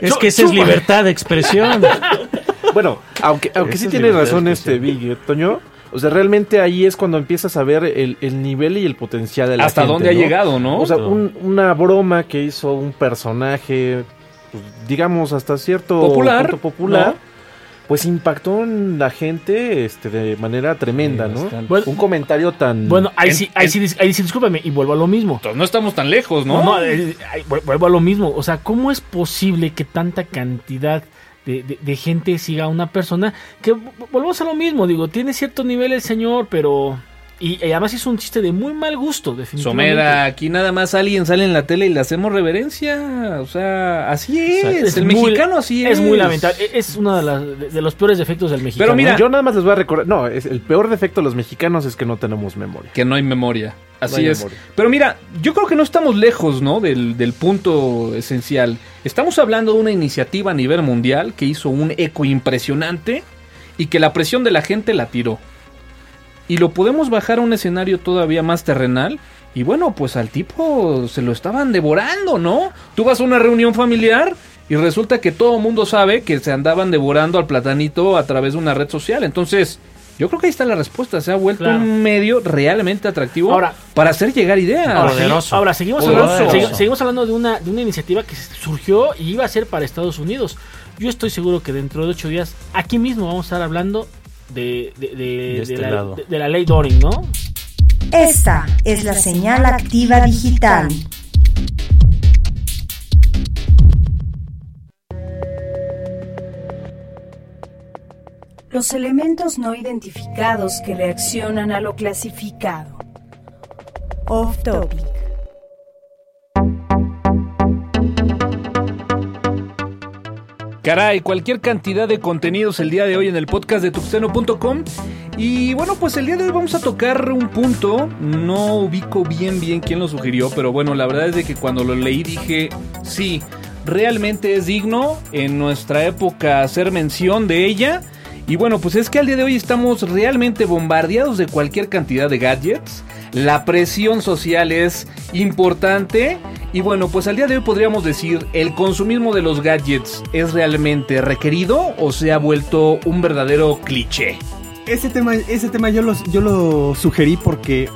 es que esa es libertad de expresión. [LAUGHS] Bueno, aunque, aunque sí es tiene libertad razón este. Big, Toño. O sea, realmente ahí es cuando empiezas a ver el, el nivel y el potencial de la Hasta gente, dónde ha ¿no? llegado, ¿no? O sea, un- una broma que hizo un personaje, pues, digamos, hasta cierto Popular, punto popular, ¿no? pues impactó en la gente este, de manera tremenda, Sí, ¿no? Bueno, un comentario tan... Bueno, ahí En- sí, ahí, en- sí, ahí sí, discúlpame, y vuelvo a lo mismo. No estamos tan lejos, ¿no? No, no, eh, vuelvo a lo mismo. O sea, ¿cómo es posible que tanta cantidad de, de- de gente siga a una persona que volvemos a lo mismo? Digo, tiene cierto nivel el señor, pero Y, y además es un chiste de muy mal gusto, definitivamente. Somera, aquí nada más alguien sale en la tele y le hacemos reverencia. O sea, así es. Es el muy- mexicano así es. Es muy lamentable. E- Es uno de, las- de- de los peores defectos del mexicano. Pero mira, Yo nada más les voy a recordar. No, es, el peor defecto de los mexicanos es que no tenemos memoria. Que no hay memoria. Así No es. memoria. Pero mira, yo creo que no estamos lejos, ¿no? Del, del punto esencial. Estamos hablando de una iniciativa a nivel mundial que hizo un eco impresionante y que la presión de la gente la tiró. Y lo podemos bajar a un escenario todavía más terrenal. Y bueno, pues al tipo se lo estaban devorando, ¿no? Tú vas a una reunión familiar y resulta que todo el mundo sabe que se andaban devorando al platanito a través de una red social. Entonces, yo creo que ahí está la respuesta. Se ha vuelto Claro. un medio realmente atractivo Ahora- para hacer llegar ideas. Ahora, Poderoso. ahora, seguimos, Poderoso. hablando, segui- seguimos hablando de una, de una iniciativa que surgió y iba a ser para Estados Unidos. Yo estoy seguro que dentro de ocho días, aquí mismo vamos a estar hablando de, de, de- de este la, lado. de- de la ley Doring, ¿no? Esta es la señal activa digital. Los elementos no identificados que reaccionan a lo clasificado. Off topic. Caray, cualquier cantidad de contenidos el día de hoy en el podcast de tuxteno.com. Y bueno, pues el día de hoy vamos a tocar un punto. No ubico bien bien quién lo sugirió, pero bueno, la verdad es de que cuando lo leí dije, sí, realmente es digno en nuestra época hacer mención de ella. Y bueno, pues es que al día de hoy estamos realmente bombardeados de cualquier cantidad de gadgets. La presión social es importante. Y bueno, pues al día de hoy podríamos decir, ¿el consumismo de los gadgets es realmente requerido o se ha vuelto un verdadero cliché? Ese tema, ese tema yo, lo, yo lo sugerí porque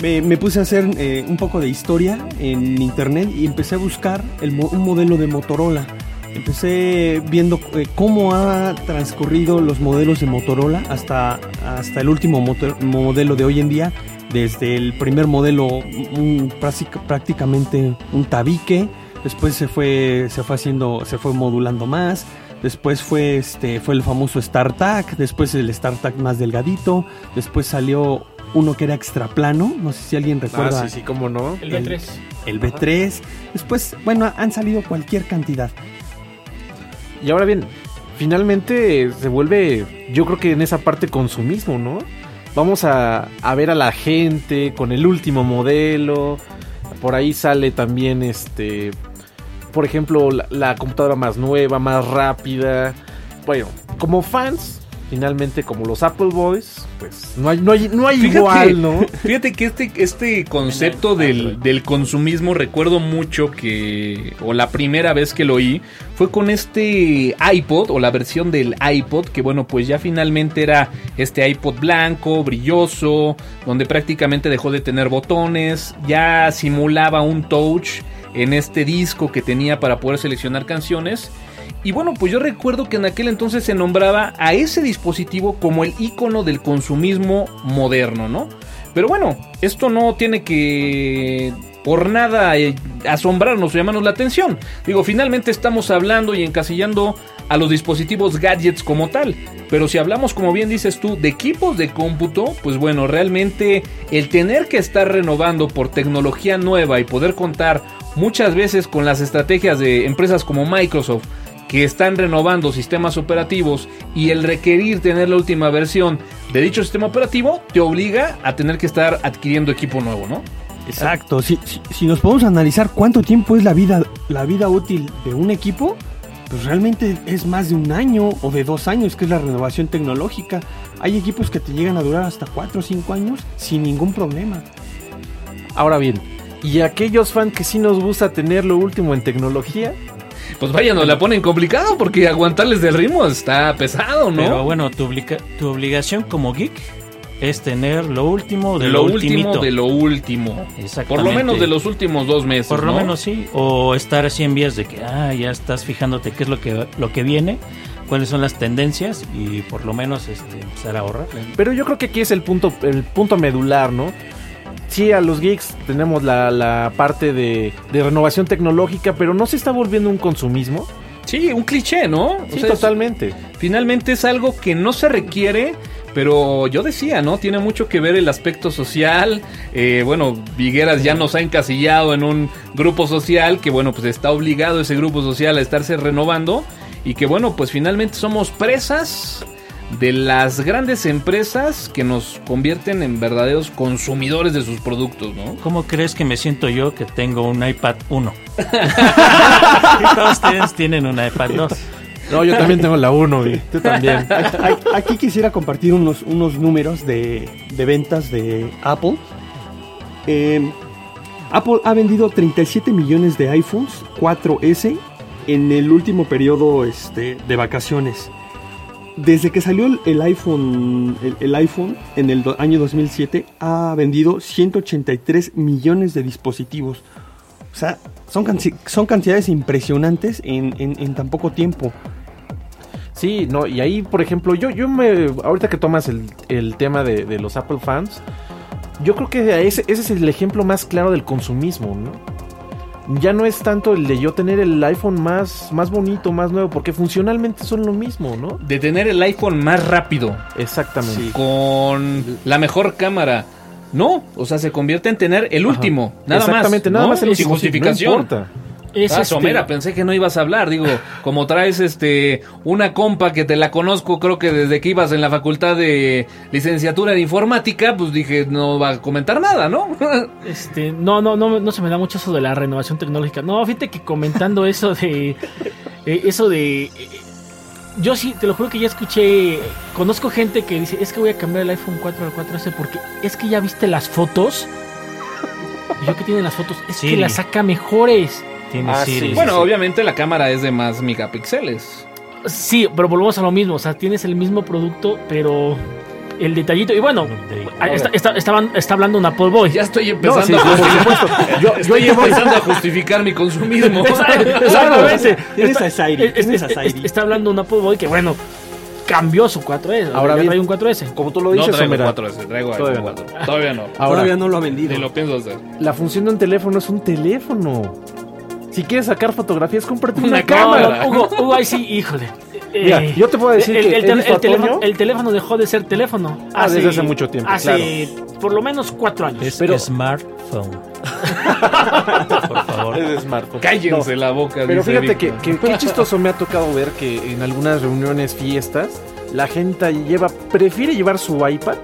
me, puse a hacer eh, un poco de historia en internet y empecé a buscar el un modelo de Motorola. Empecé viendo eh, cómo ha transcurrido los modelos de Motorola hasta, hasta el último modelo de hoy en día. Desde el primer modelo, un- prácticamente un tabique. Después se fue, se fue haciendo, se fue modulando más. Después fue este fue el famoso StarTAC, después el StarTAC más delgadito, después salió uno que era extra plano, no sé si alguien recuerda Ah, sí, sí, cómo no. El B3. el B3. Después, bueno, han salido cualquier cantidad. Y ahora bien, finalmente se vuelve, yo creo que en esa parte consumismo, ¿no? Vamos a, a ver a la gente con el último modelo. Por ahí sale también este, por ejemplo, la, la computadora más nueva, más rápida. Bueno, como fans, finalmente como los Apple Boys, pues no hay, no hay, no hay Fíjate, igual, ¿no? [LAUGHS] Fíjate que este, este concepto del, del consumismo recuerdo mucho que, o la primera vez que lo oí, fue con este iPod o la versión del iPod, que bueno, pues ya finalmente era este iPod blanco, brilloso, donde prácticamente dejó de tener botones, ya simulaba un touch en este disco que tenía para poder seleccionar canciones. Y bueno, pues yo recuerdo que en aquel entonces se nombraba a ese dispositivo como el icono del consumismo moderno, ¿no? Pero bueno, esto no tiene que por nada eh, asombrarnos o llamarnos la atención. Digo, finalmente estamos hablando y encasillando a los dispositivos gadgets como tal. Pero si hablamos, como bien dices tú, de equipos de cómputo, pues bueno, realmente el tener que estar renovando por tecnología nueva y poder contar muchas veces con las estrategias de empresas como Microsoft, que están renovando sistemas operativos y el requerir tener la última versión de dicho sistema operativo te obliga a tener que estar adquiriendo equipo nuevo, ¿no? Exacto. Si, si, si nos podemos analizar cuánto tiempo es la vida, la vida útil de un equipo, pues realmente es más de un año o de dos años, que es la renovación tecnológica. Hay equipos que te llegan a durar hasta cuatro o cinco años sin ningún problema. Ahora bien, y aquellos fans que sí nos gusta tener lo último en tecnología, Pues vaya, nos la ponen complicado porque aguantarles del ritmo está pesado, ¿no? Pero bueno, tu, obliga- tu obligación como geek es tener lo último de lo lo, último ultimito. de lo último. Exactamente. Por lo menos de los últimos dos meses. Por lo ¿no? menos sí. O estar así en vías de que ah, ya estás fijándote qué es lo que, lo que viene, cuáles son las tendencias y por lo menos este, empezar a ahorrar. Pero yo creo que aquí es el punto, el punto medular, ¿no? Sí, a los geeks tenemos la, la parte de, de renovación tecnológica, pero no se está volviendo un consumismo. Sí, un cliché, ¿no? O Sí, es- totalmente. finalmente es algo que no se requiere, Pero yo decía, ¿no? Tiene mucho que ver el aspecto social. Eh, bueno, Vigueras ya nos ha encasillado en un grupo social que, bueno, pues está obligado ese grupo social a estarse renovando. Y que, bueno, pues finalmente somos presas de las grandes empresas que nos convierten en verdaderos consumidores de sus productos, ¿no? ¿Cómo crees que me siento yo que tengo un iPad 1? y [LAUGHS] todos ustedes tienen un iPad 2. No, yo también tengo la 1 y tú también. [LAUGHS] Aquí quisiera compartir unos, unos números de, de ventas de Apple. Eh, Apple ha vendido 37 millones de iPhones 4S en el último periodo este, de vacaciones. Desde que salió el, iPhone, el, iPhone en el año 2007 ha vendido 183 millones de dispositivos. O sea, son, son cantidades impresionantes en, tan poco tiempo. Sí, no, y ahí, por ejemplo, yo, yo me. Ahorita que tomas el, el tema de, de los Apple fans, yo creo que ese, ese es el ejemplo más claro del consumismo, ¿no? Ya no es tanto el de yo tener el iPhone más, más bonito, más nuevo, porque funcionalmente son lo mismo, ¿no? De tener el iPhone más rápido, Exactamente. con la mejor cámara. No, o sea, se convierte en tener el último, nada más. Exactamente, nada ¿no? más el Sin último, sí, justificación. No importa. Es ah, este- Somera, pensé que no ibas a hablar. Digo, como traes este una compa que te la conozco, creo que desde que ibas en la facultad de licenciatura en informática, pues dije, no va a comentar nada, ¿no? [LAUGHS] Este, no, no, no, no se me da mucho eso de la renovación tecnológica. No, fíjate que comentando eso de. eh, eso de. eh, yo sí, te lo juro que ya escuché. Conozco gente que dice: Es que voy a cambiar el iPhone 4 al 4S porque es que ya viste las fotos. Y yo que tiene las fotos, es Sí. que las saca mejores. Tiene Ah, Siri. sí. bueno, obviamente la cámara es de más megapíxeles. Sí, pero volvemos a lo mismo. O sea, tienes el mismo producto, pero el detallito. Y bueno, está, está- está hablando un Apple Boy. Ya estoy No, empezando sí, a por justificar. supuesto. Yo, yo Estoy llevo empezando a justificar mi consumismo. [LAUGHS] Exactamente. Tienes Está-. Está hablando un Apple Boy que, bueno, cambió su 4S. Ahora Ahora bien, trae un 4S. como tú lo No dices, traigo Somera, 4S, traigo Todavía iPhone no. 4. Todavía no. Ahora, Todavía no lo ha vendido. Ni lo pienso hacer. la función de un teléfono es un teléfono. Si quieres sacar fotografías, cómprate una, Una cámara. cámara. Hugo, Hugo, ahí sí, híjole. [LAUGHS] Eh, yo te puedo decir el, que el visto el a teléfono, el teléfono dejó de ser teléfono. Ah, desde hace mucho tiempo, Hace por lo menos cuatro años. Es Pero- smartphone. [LAUGHS] Por favor. Es de smartphone. Cállense No, la boca. Pero dice fíjate que, que qué chistoso me ha tocado ver que en algunas reuniones, fiestas, la gente lleva, prefiere llevar su iPad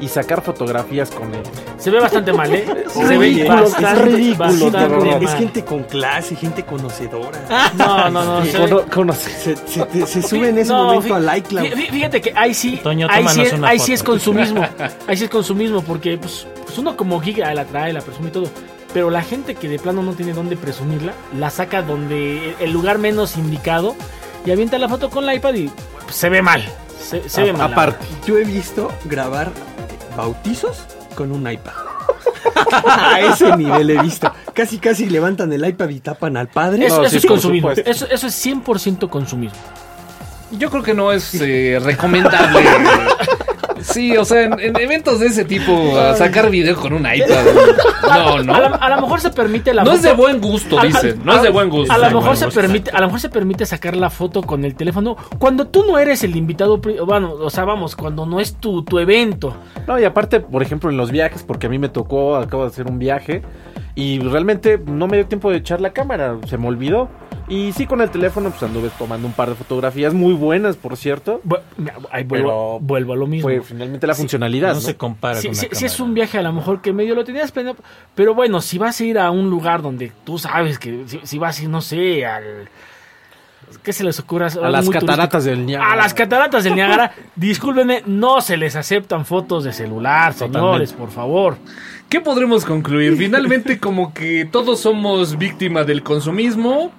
y sacar fotografías con él. Se ve bastante mal, ¿eh? [LAUGHS] Se ve ridículo, es ridículo, bastante. Es gente con clase, gente conocedora. No, no, no. se ve- Cono- conoce- Se, se- te- se sube en ese No, momento fí- al iCloud. fí- Fíjate que ahí sí, Toño, ahí, sí es, ahí sí es consumismo. [LAUGHS] Ahí sí es consumismo porque pues, pues uno como giga la trae, la presume y todo. Pero la gente que de plano no tiene dónde presumirla, la saca donde el lugar menos indicado y avienta la foto con la iPad y pues, se ve mal. Se, se ve mal. aparte. Yo he visto grabar bautizos con un iPad. [LAUGHS] A ese nivel he visto. Casi, casi levantan el iPad y tapan al padre. Eso, No, eso sí, es consumismo. Eso, eso es 100% consumismo. Yo creo que no es eh, recomendable. Sí, o sea, en, en eventos de ese tipo, a sacar video con un iPad. No, no. A, la- a lo mejor se permite la No foto. es de buen gusto, A- dicen. No es de buen gusto. A lo mejor se gusto. permite, a lo mejor se permite sacar la foto con el teléfono cuando tú no eres el invitado, bueno, o sea, vamos, cuando no es tu, tu evento. No, y aparte, por ejemplo, en los viajes, porque a mí me tocó, acabo de hacer un viaje y realmente no me dio tiempo de echar la cámara, se me olvidó. Y sí, con el teléfono, pues anduve tomando un par de fotografías muy buenas, por cierto. Bu- ahí vuelvo, Pero vuelvo a lo mismo. Fue finalmente la funcionalidad. No ¿no? se compara Si, con si- si es un viaje a lo mejor que medio lo tenías planeado, pero bueno, si vas a ir a un lugar donde tú sabes que si, si vas a ir, no sé, al... ¿Qué se les ocurre? A las cataratas del Niágara. A las cataratas del Niágara, [LAUGHS] discúlpenme, no se les aceptan fotos de celular, señores, por favor. ¿Qué podremos concluir? Finalmente, como que todos somos víctimas del consumismo.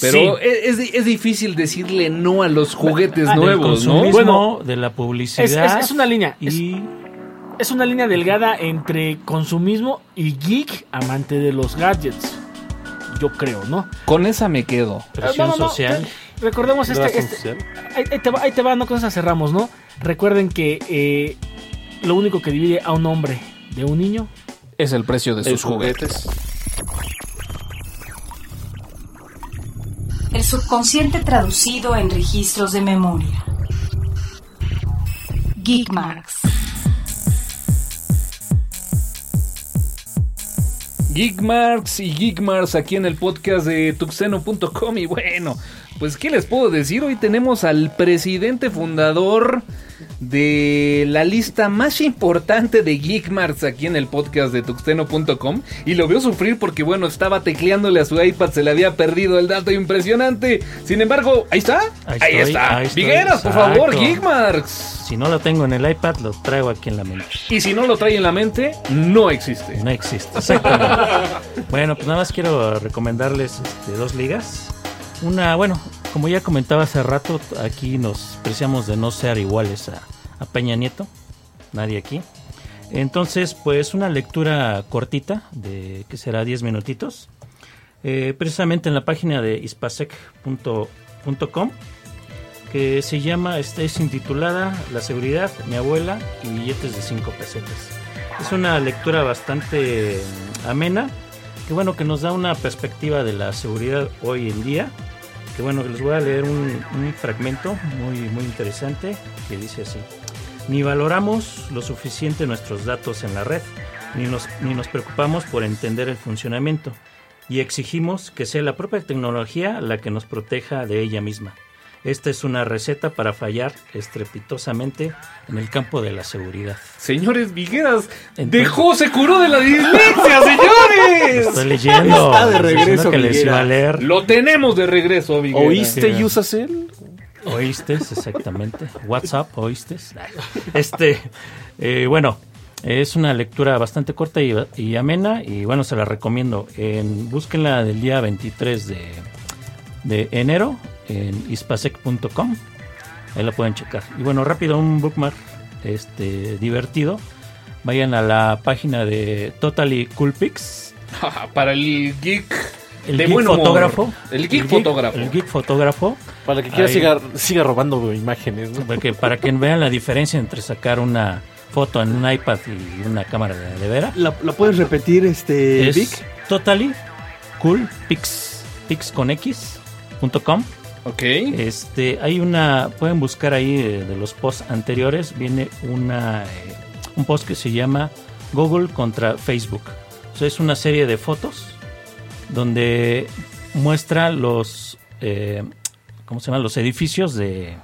Pero Sí. es, es- es difícil decirle no a los juguetes Ah, nuevos, ¿no? Bueno, de la publicidad. es- es- es una línea, Y Es una línea delgada entre consumismo y geek amante de los gadgets. Yo creo, ¿no? Con esa me quedo. presión No, no, no, social. re- Recordemos este, este- ahí, ahí te va, ahí te va, no con esa cerramos, ¿no? Recuerden que eh, lo único que divide a un hombre de un niño Es el precio de sus Sus juguetes. El subconsciente traducido en registros de memoria. Geekmarks. Geekmarks y Geekmars aquí en el podcast de tuxeno.com y bueno, pues qué les puedo decir, hoy tenemos al presidente fundador de la lista más importante de Geekmarks aquí en el podcast de tuxteno.com y lo veo sufrir porque bueno, estaba tecleándole a su iPad, se le había perdido el dato impresionante. Sin embargo, ahí está. Ahí Ahí, estoy, está. ahí estoy, Vigueras, por favor, exacto. Geekmarks. Si no lo tengo en el iPad, lo traigo aquí en la mente. Y si no lo trae en la mente, no existe. No existe. exactamente. [LAUGHS] bueno, pues nada más quiero recomendarles este, dos ligas. Una, bueno, como ya comentaba hace rato, aquí nos preciamos de no ser iguales a, a Peña Nieto. Nadie aquí. Entonces, pues una lectura cortita, de que será 10 minutitos. eh, precisamente en la página de ispasec.com que se llama, esta es intitulada La seguridad, mi abuela y billetes de 5 pesetas. Es una lectura bastante mm, amena, que bueno, que nos da una perspectiva de la seguridad hoy en día. Bueno, les voy a leer un, un fragmento muy, muy interesante que dice así. Ni valoramos lo suficiente nuestros datos en la red, ni nos, ni nos preocupamos por entender el funcionamiento, y exigimos que sea la propia tecnología la que nos proteja de ella misma. Esta es una receta para fallar estrepitosamente en el campo de la seguridad. Señores Vigueras, Entonces- dejó, se curó de la dislexia, [LAUGHS] señores. Estoy leyendo. Está de regreso, que les iba a leer. Lo tenemos de regreso, Vigueras. ¿Oíste Sí. Usacell? ¿Oíste? Exactamente. WhatsApp, ¿oíste? Este, eh, bueno, es una lectura bastante corta y, y amena y bueno, se la recomiendo. En, búsquenla del día 23 de, de enero en ispasec.com. Ahí la pueden checar. Y bueno, rápido, un bookmark este, divertido. Vayan a la página de Totally Cool Pics. [LAUGHS] Para el geek El de geek buen humor. fotógrafo. El geek fotógrafo. El geek fotógrafo. Para que quiera siga, siga robando imágenes. ¿no? Porque para que vean la diferencia entre sacar una foto en un iPad y una cámara de, de vera. ¿La, la puedes repetir, este, es Vic? totally cool pix, pix con x com. Ok. Este, hay una, pueden buscar ahí eh, de los posts anteriores, viene una, eh, un post que se llama Google contra Facebook. O sea, es una serie de fotos donde muestra los, eh, ¿cómo se llama? Los edificios de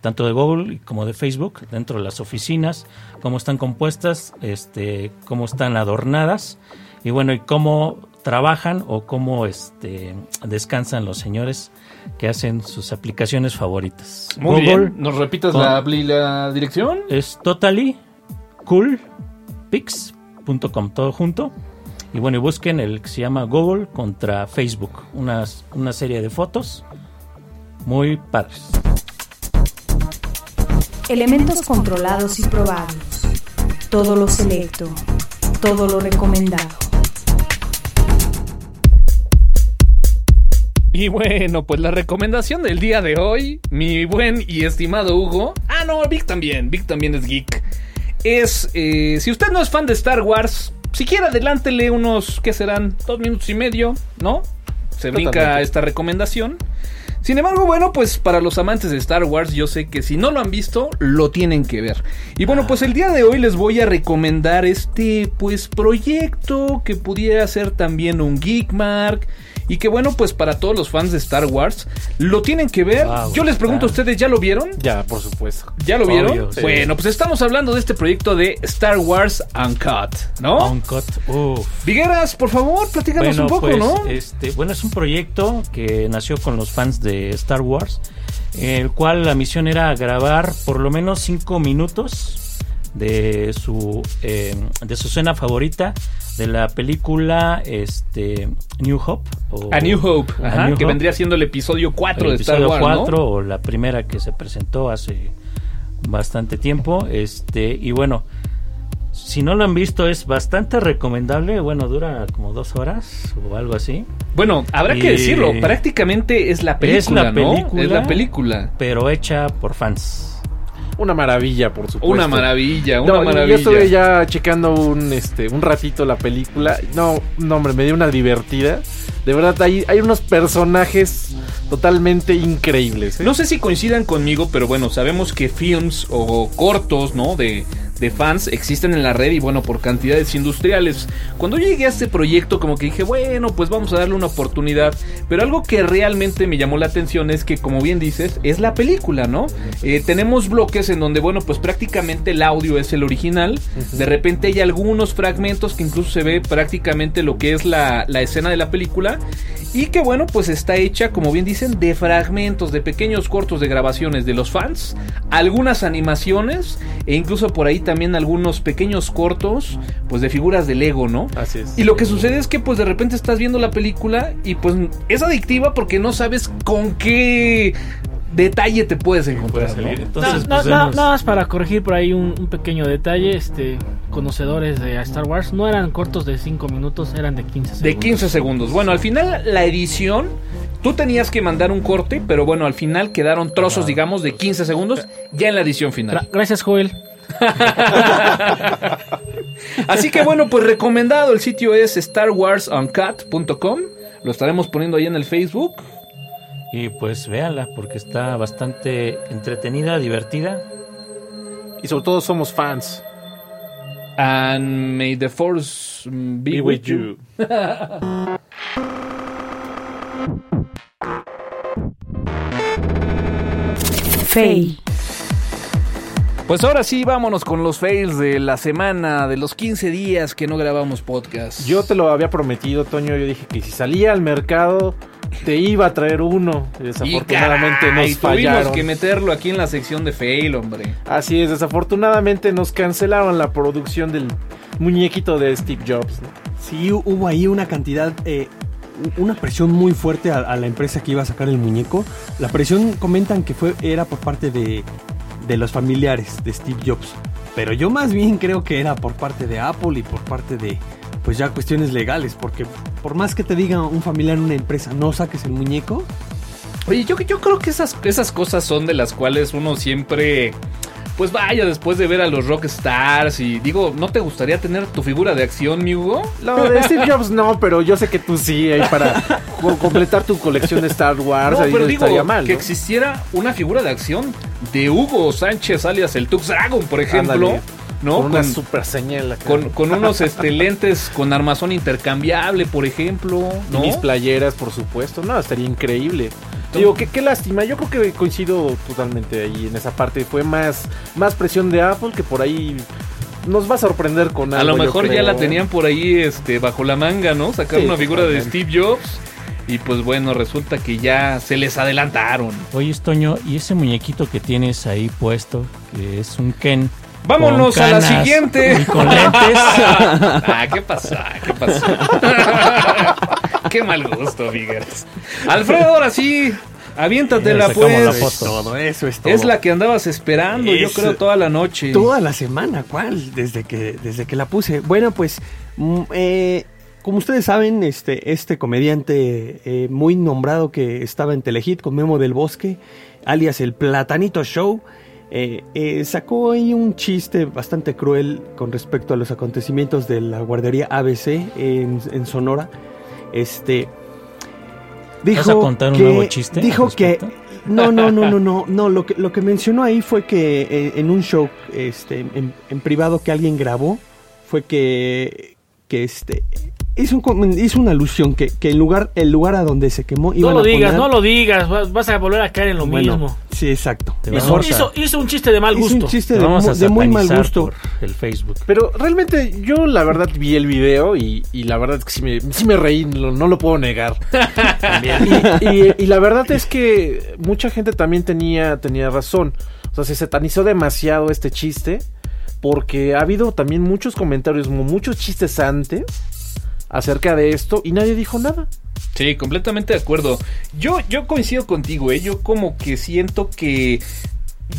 tanto de Google como de Facebook dentro de las oficinas, cómo están compuestas, este, cómo están adornadas y bueno, y cómo trabajan o cómo este, descansan los señores que hacen sus aplicaciones favoritas. Muy Google bien. ¿Nos repitas con- la, la dirección? es totally coolpix.com, todo junto. Y bueno, y busquen el que se llama Google contra Facebook, unas, una serie de fotos muy padres. Elementos controlados y probados. Todo lo selecto. Todo lo recomendado. Y bueno, pues la recomendación del día de hoy, mi buen y estimado Hugo. Ah, no, Vic también. Vic también es geek. Es, eh, si usted no es fan de Star Wars, siquiera adelántele unos, ¿qué serán? Dos minutos y medio, ¿no? Se brinca Totalmente. esta recomendación. Sin embargo, bueno, pues para los amantes de Star Wars, yo sé que si no lo han visto, lo tienen que ver. Y bueno, pues el día de hoy les voy a recomendar este, pues, proyecto que pudiera ser también un Geekmark. Y que bueno, pues para todos los fans de Star Wars, lo tienen que ver. Wow, yo les pregunto a ustedes, ¿ya lo vieron? Ya, por supuesto. ¿Ya lo vieron? Sí. Bueno, pues estamos hablando de este proyecto de Star Wars Uncut, ¿no? Uncut, uff. Vigueras, por favor, platícanos un poco, pues, ¿no? Este, bueno, es un proyecto que nació con los fans de Star Wars, el cual la misión era grabar por lo menos cinco minutos de su eh, de su escena favorita de la película este New Hope o A New Hope, A ajá, New que Hope. vendría siendo el episodio 4 el de Star Wars, 4 ¿no? o la primera que se presentó hace bastante tiempo este y bueno si no lo han visto es bastante recomendable bueno dura como dos horas o algo así Bueno, habrá que decirlo, prácticamente es la película, Es la ¿no? película. Es la película. pero hecha por fans Una maravilla, por supuesto. Una maravilla, una No, maravilla. Yo estuve ya checando un, este, un ratito la película. No, no, hombre, me dio una divertida. De verdad, hay, hay unos personajes totalmente increíbles. ¿eh? No sé si coincidan conmigo, pero bueno, sabemos que films o cortos, ¿no? De, de fans existen en la red y bueno, por cantidades industriales. Cuando yo llegué a este proyecto como que dije, bueno, pues vamos a darle una oportunidad. Pero algo que realmente me llamó la atención es que, como bien dices, es la película, ¿no? Eh, tenemos bloques en donde, bueno, pues prácticamente el audio es el original. De repente hay algunos fragmentos que incluso se ve prácticamente lo que es la, la escena de la película. Y que bueno, pues está hecha, como bien dicen, de fragmentos, de pequeños cortos de grabaciones de los fans, algunas animaciones e incluso por ahí también algunos pequeños cortos, pues de figuras de Lego, ¿no? Así es. Y lo que sucede es que pues de repente estás viendo la película y pues es adictiva porque no sabes con qué detalle te puedes encontrar. ¿no? Entonces, No, pues, no, no, vemos- nada más para corregir por ahí un, un pequeño detalle, este, conocedores de Star Wars, no eran cortos de 5 minutos, eran de 15 segundos. De 15 segundos. Bueno, al final la edición, tú tenías que mandar un corte, pero bueno, al final quedaron trozos, digamos, de 15 segundos ya en la edición final. gracias, Joel. [LAUGHS] Así que bueno, pues recomendado, el sitio es starwarsuncut.com. Lo estaremos poniendo ahí en el Facebook. Y pues véanla, porque está bastante entretenida, divertida. Y sobre todo somos fans. And may the force be, Be with with you. you. Fey. Pues ahora sí, vámonos con los fails de la semana, de los 15 días que no grabamos podcast. Yo te lo había prometido, Toño. Yo dije que si salía al mercado te iba a traer uno. Y Desafortunadamente caray, nos tuvimos fallaron. que meterlo aquí en la sección de fail, hombre. Así es, desafortunadamente nos cancelaron la producción del muñequito de Steve Jobs. ¿no? Sí, hu- hubo ahí una cantidad, eh, una presión muy fuerte a, a la empresa que iba a sacar el muñeco. La presión comentan que fue era por parte de, de los familiares de Steve Jobs. Pero yo más bien creo que era por parte de Apple y por parte de, pues ya cuestiones legales. Porque por más que te diga un familiar en una empresa, no saques el muñeco, Oye, yo, yo creo que esas, esas cosas son de las cuales uno siempre... Pues vaya, después de ver a los rockstars y digo, ¿no te gustaría tener tu figura de acción, mi Hugo? Lo de Steve Jobs no, pero yo sé que tú sí, ahí para co- completar tu colección de Star Wars. No, ahí pero no digo estaría mal. que existiera una figura de acción de Hugo Sánchez alias el Tux Dragon, por ejemplo, Ándale. ¿no? Con una Con, super señal acá. con- con unos este, lentes con armazón intercambiable, por ejemplo, Y ¿no? mis playeras, por supuesto. No, estaría increíble. Digo, qué, qué lástima. Yo creo que coincido totalmente ahí en esa parte. Fue más, más presión de Apple que por ahí nos va a sorprender con A algo. lo yo mejor ya la tenían por ahí este, bajo la manga, ¿no? Sacar Sí, una figura de. Steve Jobs. Y pues bueno, resulta que ya se les adelantaron. Oye, Toño, ¿y ese muñequito que tienes ahí puesto, que es un Ken? Vámonos a la siguiente. Y con lentes. [LAUGHS] ah, ¿qué pasa? ¿Qué pasa? [LAUGHS] Qué mal gusto, Figueres. Alfredo, ahora sí, aviéntatela sacamos la pues. foto. todo eso es todo. Es la que andabas esperando, yo creo, toda la noche. Toda la semana, ¿cuál? Desde que, desde que la puse. Bueno, pues, mm, eh, como ustedes saben, este, este comediante eh, muy nombrado que estaba en Telehit con Memo del Bosque, alias el Platanito Show, eh, eh, sacó ahí un chiste bastante cruel con respecto a los acontecimientos de la guardería ABC en, en Sonora. Este. Dijo ¿Vas a contar un que, nuevo chiste Dijo que no, no, no, no, no, [LAUGHS] no. Lo que, lo que mencionó ahí fue que eh, en un show, este, en, en privado que alguien grabó, fue que, que este, hizo, un hizo una alusión que, que el lugar, el lugar a donde se quemó, No iban lo a digas, poner- no lo digas, vas, a volver a caer en lo Bueno, mismo. Sí, exacto. Hizo, a- hizo- hizo un chiste de mal Hizo gusto. un chiste Te de, vamos mu- a de muy mal gusto. por el Facebook. Pero realmente yo la verdad vi el video y, y la verdad es que sí me, sí me reí, no, no lo puedo negar. [LAUGHS] Y, y- y la verdad es que mucha gente también tenía, tenía razón. O sea, se satanizó demasiado este chiste porque ha habido también muchos comentarios, mu- muchos chistes antes acerca de esto y nadie dijo nada. Sí, completamente de acuerdo. Yo, yo coincido contigo, ¿eh? Yo como que siento que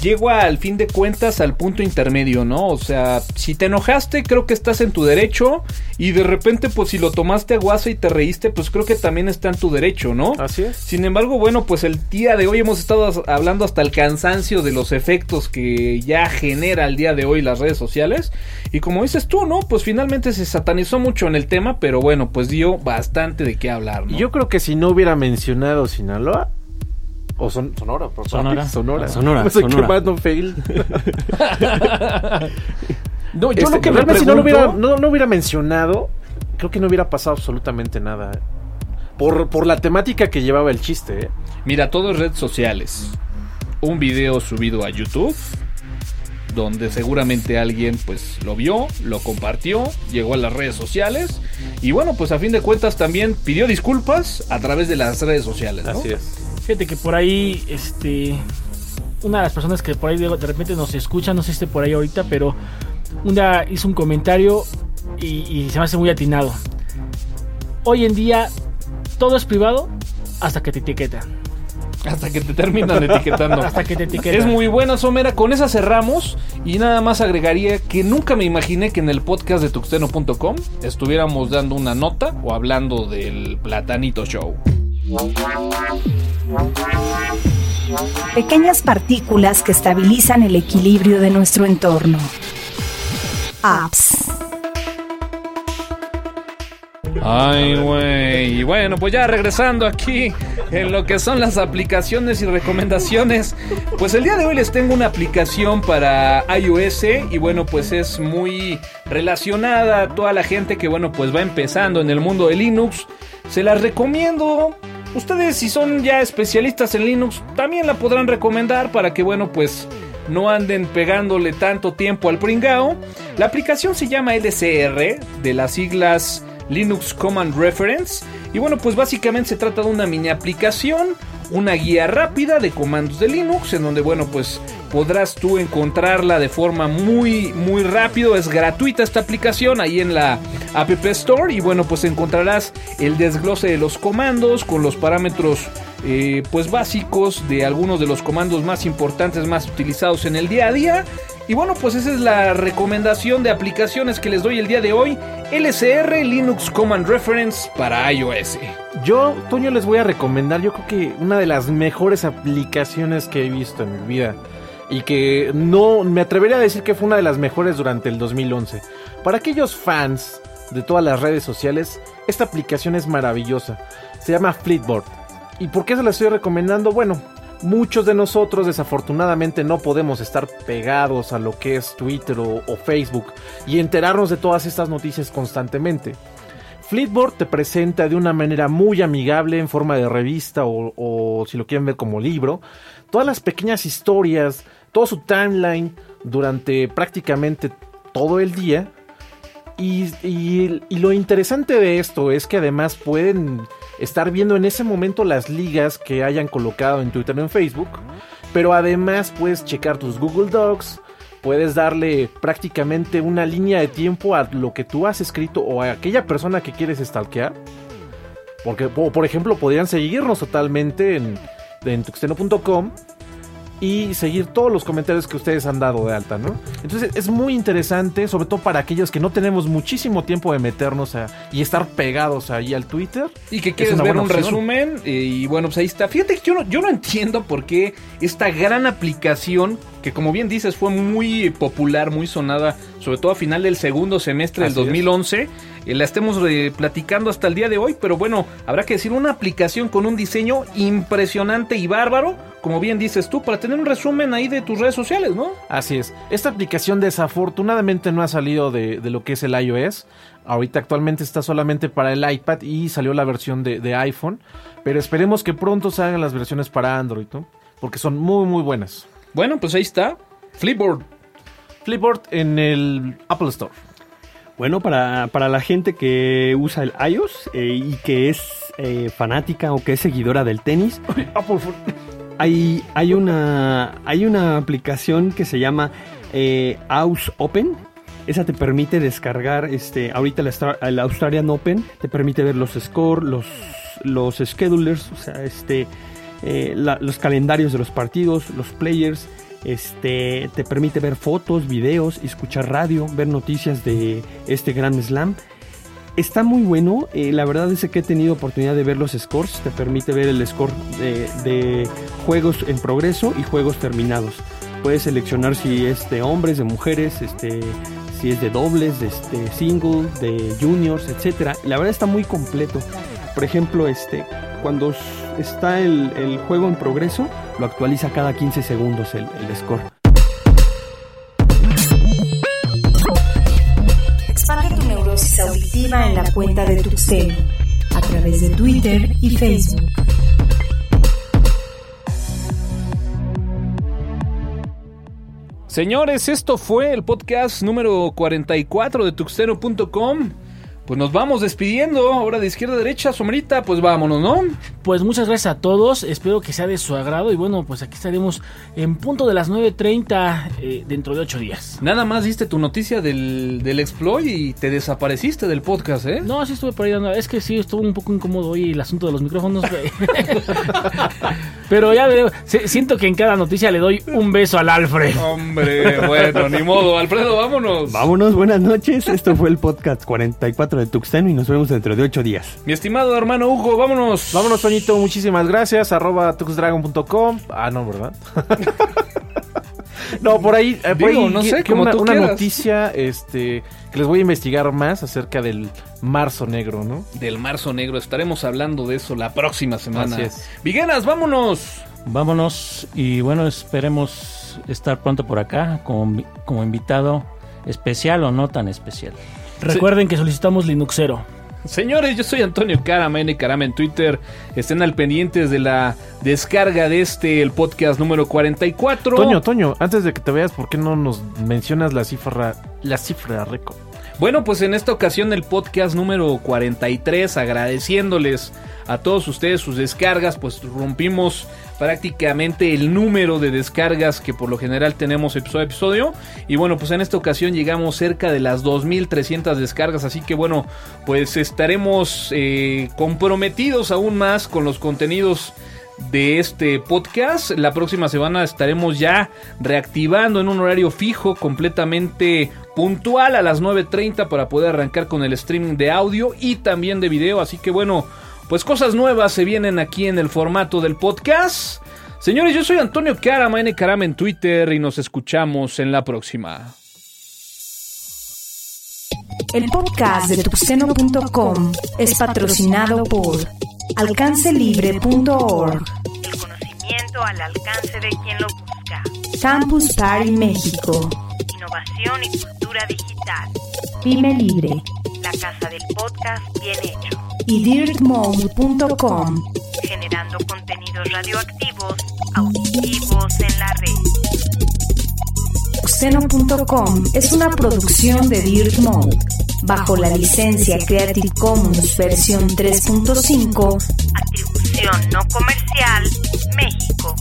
llego al fin de cuentas al punto intermedio, ¿no? O sea, si te enojaste, creo que estás en tu derecho. Y de repente, pues si lo tomaste a guasa y te reíste, pues creo que también está en tu derecho, ¿no? Así es. Sin embargo, bueno, pues el día de hoy hemos estado hablando hasta el cansancio de los efectos que ya genera el día de hoy las redes sociales. Y como dices tú, ¿no? Pues finalmente se satanizó mucho en el tema, pero bueno, pues dio bastante de qué hablar, ¿no? Yo creo que si no hubiera mencionado Sinaloa, o son, Sonora, por Sonora. Sonora. Sonora, [LAUGHS] Me estoy Sonora. quemando, fail. [LAUGHS] No, yo Este, lo que me realmente si no lo, hubiera, no, no hubiera mencionado, creo que no hubiera pasado absolutamente nada. ¿eh? Por, por la temática que llevaba el chiste, ¿eh? Mira, todo es redes sociales. Un video subido a YouTube. Donde seguramente alguien pues lo vio, lo compartió, llegó a las redes sociales. Y bueno, pues a fin de cuentas también pidió disculpas a través de las redes sociales. ¿no? Así es. Fíjate que por ahí, este. Una de las personas que por ahí de, de repente nos escucha, no sé si esté por ahí ahorita, pero un día hizo un comentario y, y se me hace muy atinado. Hoy en día todo es privado hasta que te etiquetan. Hasta que te terminan etiquetando. [LAUGHS] Hasta que te etiquetan. Es muy buena, Somera. Con esa cerramos. Y nada más agregaría que nunca me imaginé que en el podcast de tuxteno.com estuviéramos dando una nota o hablando del Platanito Show. Pequeñas partículas que estabilizan el equilibrio de nuestro entorno. Apps. Ay, güey. Y bueno, pues ya regresando aquí en lo que son las aplicaciones y recomendaciones. Pues el día de hoy les tengo una aplicación para iOS y bueno, pues es muy relacionada a toda la gente que bueno, pues va empezando en el mundo de Linux. Se las recomiendo. Ustedes si son ya especialistas en Linux, también la podrán recomendar para que bueno, pues no anden pegándole tanto tiempo al pringao. La aplicación se llama LCR, de las siglas Linux Command Reference. Y bueno, pues básicamente se trata de una mini aplicación, una guía rápida de comandos de Linux, en donde bueno, pues podrás tú encontrarla de forma muy, muy rápido. Es gratuita esta aplicación ahí en la App Store. Y bueno, pues encontrarás el desglose de los comandos con los parámetros eh, pues básicos de algunos de los comandos más importantes, más utilizados en el día a día. Y bueno, pues esa es la recomendación de aplicaciones que les doy el día de hoy. LCR Linux Command Reference para iOS. Yo, Toño, les voy a recomendar, yo creo que una de las mejores aplicaciones que he visto en mi vida. Y que no, me atrevería a decir que fue una de las mejores durante el 2011. Para aquellos fans de todas las redes sociales, esta aplicación es maravillosa. Se llama Flipboard. ¿Y por qué se la estoy recomendando? Bueno, muchos de nosotros desafortunadamente no podemos estar pegados a lo que es Twitter o, Facebook y enterarnos de todas estas noticias constantemente. Flipboard te presenta de una manera muy amigable en forma de revista o, si lo quieren ver como libro, todas las pequeñas historias, todo su timeline durante prácticamente todo el día. Y lo interesante de esto es que además pueden estar viendo en ese momento las ligas que hayan colocado en Twitter o en Facebook. Pero además puedes checar tus Google Docs, puedes darle prácticamente una línea de tiempo a lo que tú has escrito o a aquella persona que quieres stalkear. Porque, po- por ejemplo, podrían seguirnos totalmente en, en tuxteno.com y seguir todos los comentarios que ustedes han dado de alta, ¿no? Entonces es muy interesante, sobre todo para aquellos que no tenemos muchísimo tiempo de meternos a- y estar pegados ahí al Twitter. Y que Es quieres ver un opción. resumen. y bueno, pues ahí está. Fíjate que yo no, yo no entiendo por qué esta gran aplicación, que como bien dices, fue muy popular, muy sonada, sobre todo a final del segundo semestre del Así es. 2011, eh, la estemos eh, platicando hasta el día de hoy. Pero bueno, habrá que decir una aplicación con un diseño impresionante y bárbaro, como bien dices tú, para tener un resumen ahí de tus redes sociales, ¿no? Así es. Esta aplicación desafortunadamente no ha salido de, de lo que es el iOS. Ahorita actualmente está solamente para el iPad y salió la versión de, de iPhone. Pero esperemos que pronto salgan las versiones para Android, ¿no? Porque son muy, muy buenas. Bueno, pues ahí está. Flipboard. Flipboard en el Apple Store. Bueno, para, para la gente que usa el iOS eh, y que es eh, fanática o que es seguidora del tenis, [LAUGHS] Apple hay, hay, una, hay una aplicación que se llama eh, Aus Open. Esa te permite descargar, este, ahorita el, el Australian Open, te permite ver los scores, los, los schedulers, o sea, este, eh, la- los calendarios de los partidos, los players, Este, te permite ver fotos, videos, escuchar radio, ver noticias de este Grand Slam. Está muy bueno, eh, la verdad es que he tenido oportunidad de ver los scores, te permite ver el score de, de juegos en progreso y juegos terminados. Puedes seleccionar si es de hombres, de mujeres, este, si es de dobles, de este, single, de juniors, etcétera. La verdad está muy completo. Por ejemplo, este, cuando está el, el juego en progreso, lo actualiza cada 15 segundos el, el score. Expande tu neurosis auditiva en la cuenta de Tuxteno a través de Twitter y Facebook. Señores, esto fue el podcast número 44 de tuxteno.com. Pues nos vamos despidiendo. Ahora de izquierda a derecha, sombrita, pues vámonos, ¿no? Pues muchas gracias a todos, espero que sea de su agrado y bueno, pues aquí estaremos en punto de las 9.30 eh, dentro de 8 días. Nada más diste tu noticia del, del exploit y te desapareciste del podcast, ¿eh? No, sí estuve por ahí dando, es que sí, estuvo un poco incómodo hoy el asunto de los micrófonos. [LAUGHS] Pero ya veremos, siento que en cada noticia le doy un beso al Alfred. Hombre, bueno, ni modo. Alfredo, vámonos. Vámonos, buenas noches. Esto fue el podcast 44 de Tuxteno y nos vemos dentro de 8 días. Mi estimado hermano Hugo, vámonos. Vámonos, Toñito, muchísimas gracias. Arroba tuxdragon.com. Ah, no, ¿verdad? [LAUGHS] no, por ahí, eh, por Digo, ahí no sé, que como una, tú una noticia este, que les voy a investigar más acerca del marzo negro, ¿no? Del marzo negro, estaremos hablando de eso la próxima semana. Así es. Vigueras, vámonos. Vámonos y bueno, esperemos estar pronto por acá como, como invitado especial o no tan especial. Recuerden que solicitamos Linuxero. Señores, yo soy Antonio Carama, N Carama en Twitter. Estén al pendientes de la descarga de este, el podcast número 44. Toño, Toño, antes de que te veas, ¿por qué no nos mencionas la cifra, la cifra récord? Bueno, pues en esta ocasión el podcast número 43, agradeciéndoles a todos ustedes sus descargas, pues rompimos prácticamente el número de descargas que por lo general tenemos episodio a episodio. Y bueno, pues en esta ocasión llegamos cerca de las 2.300 descargas, así que bueno, pues estaremos eh, comprometidos aún más con los contenidos de este podcast. La próxima semana estaremos ya reactivando en un horario fijo, completamente puntual a las 9.30 para poder arrancar con el streaming de audio y también de video. Así que bueno, pues cosas nuevas se vienen aquí en el formato del podcast. Señores, yo soy Antonio Carama, N Carama en Twitter y nos escuchamos en la próxima. El podcast de tuxteno.com es patrocinado por alcancelibre.org, El conocimiento al alcance de quien lo busca. Campus Party México, Innovación y cultura digital. Pyme Libre La casa del podcast bien hecho. Y dirtmode.com. Generando contenidos radioactivos, auditivos en la red. Tuxteno.com es una producción de Dirt Mode, bajo la licencia Creative Commons versión 3.5, Atribución no comercial, México.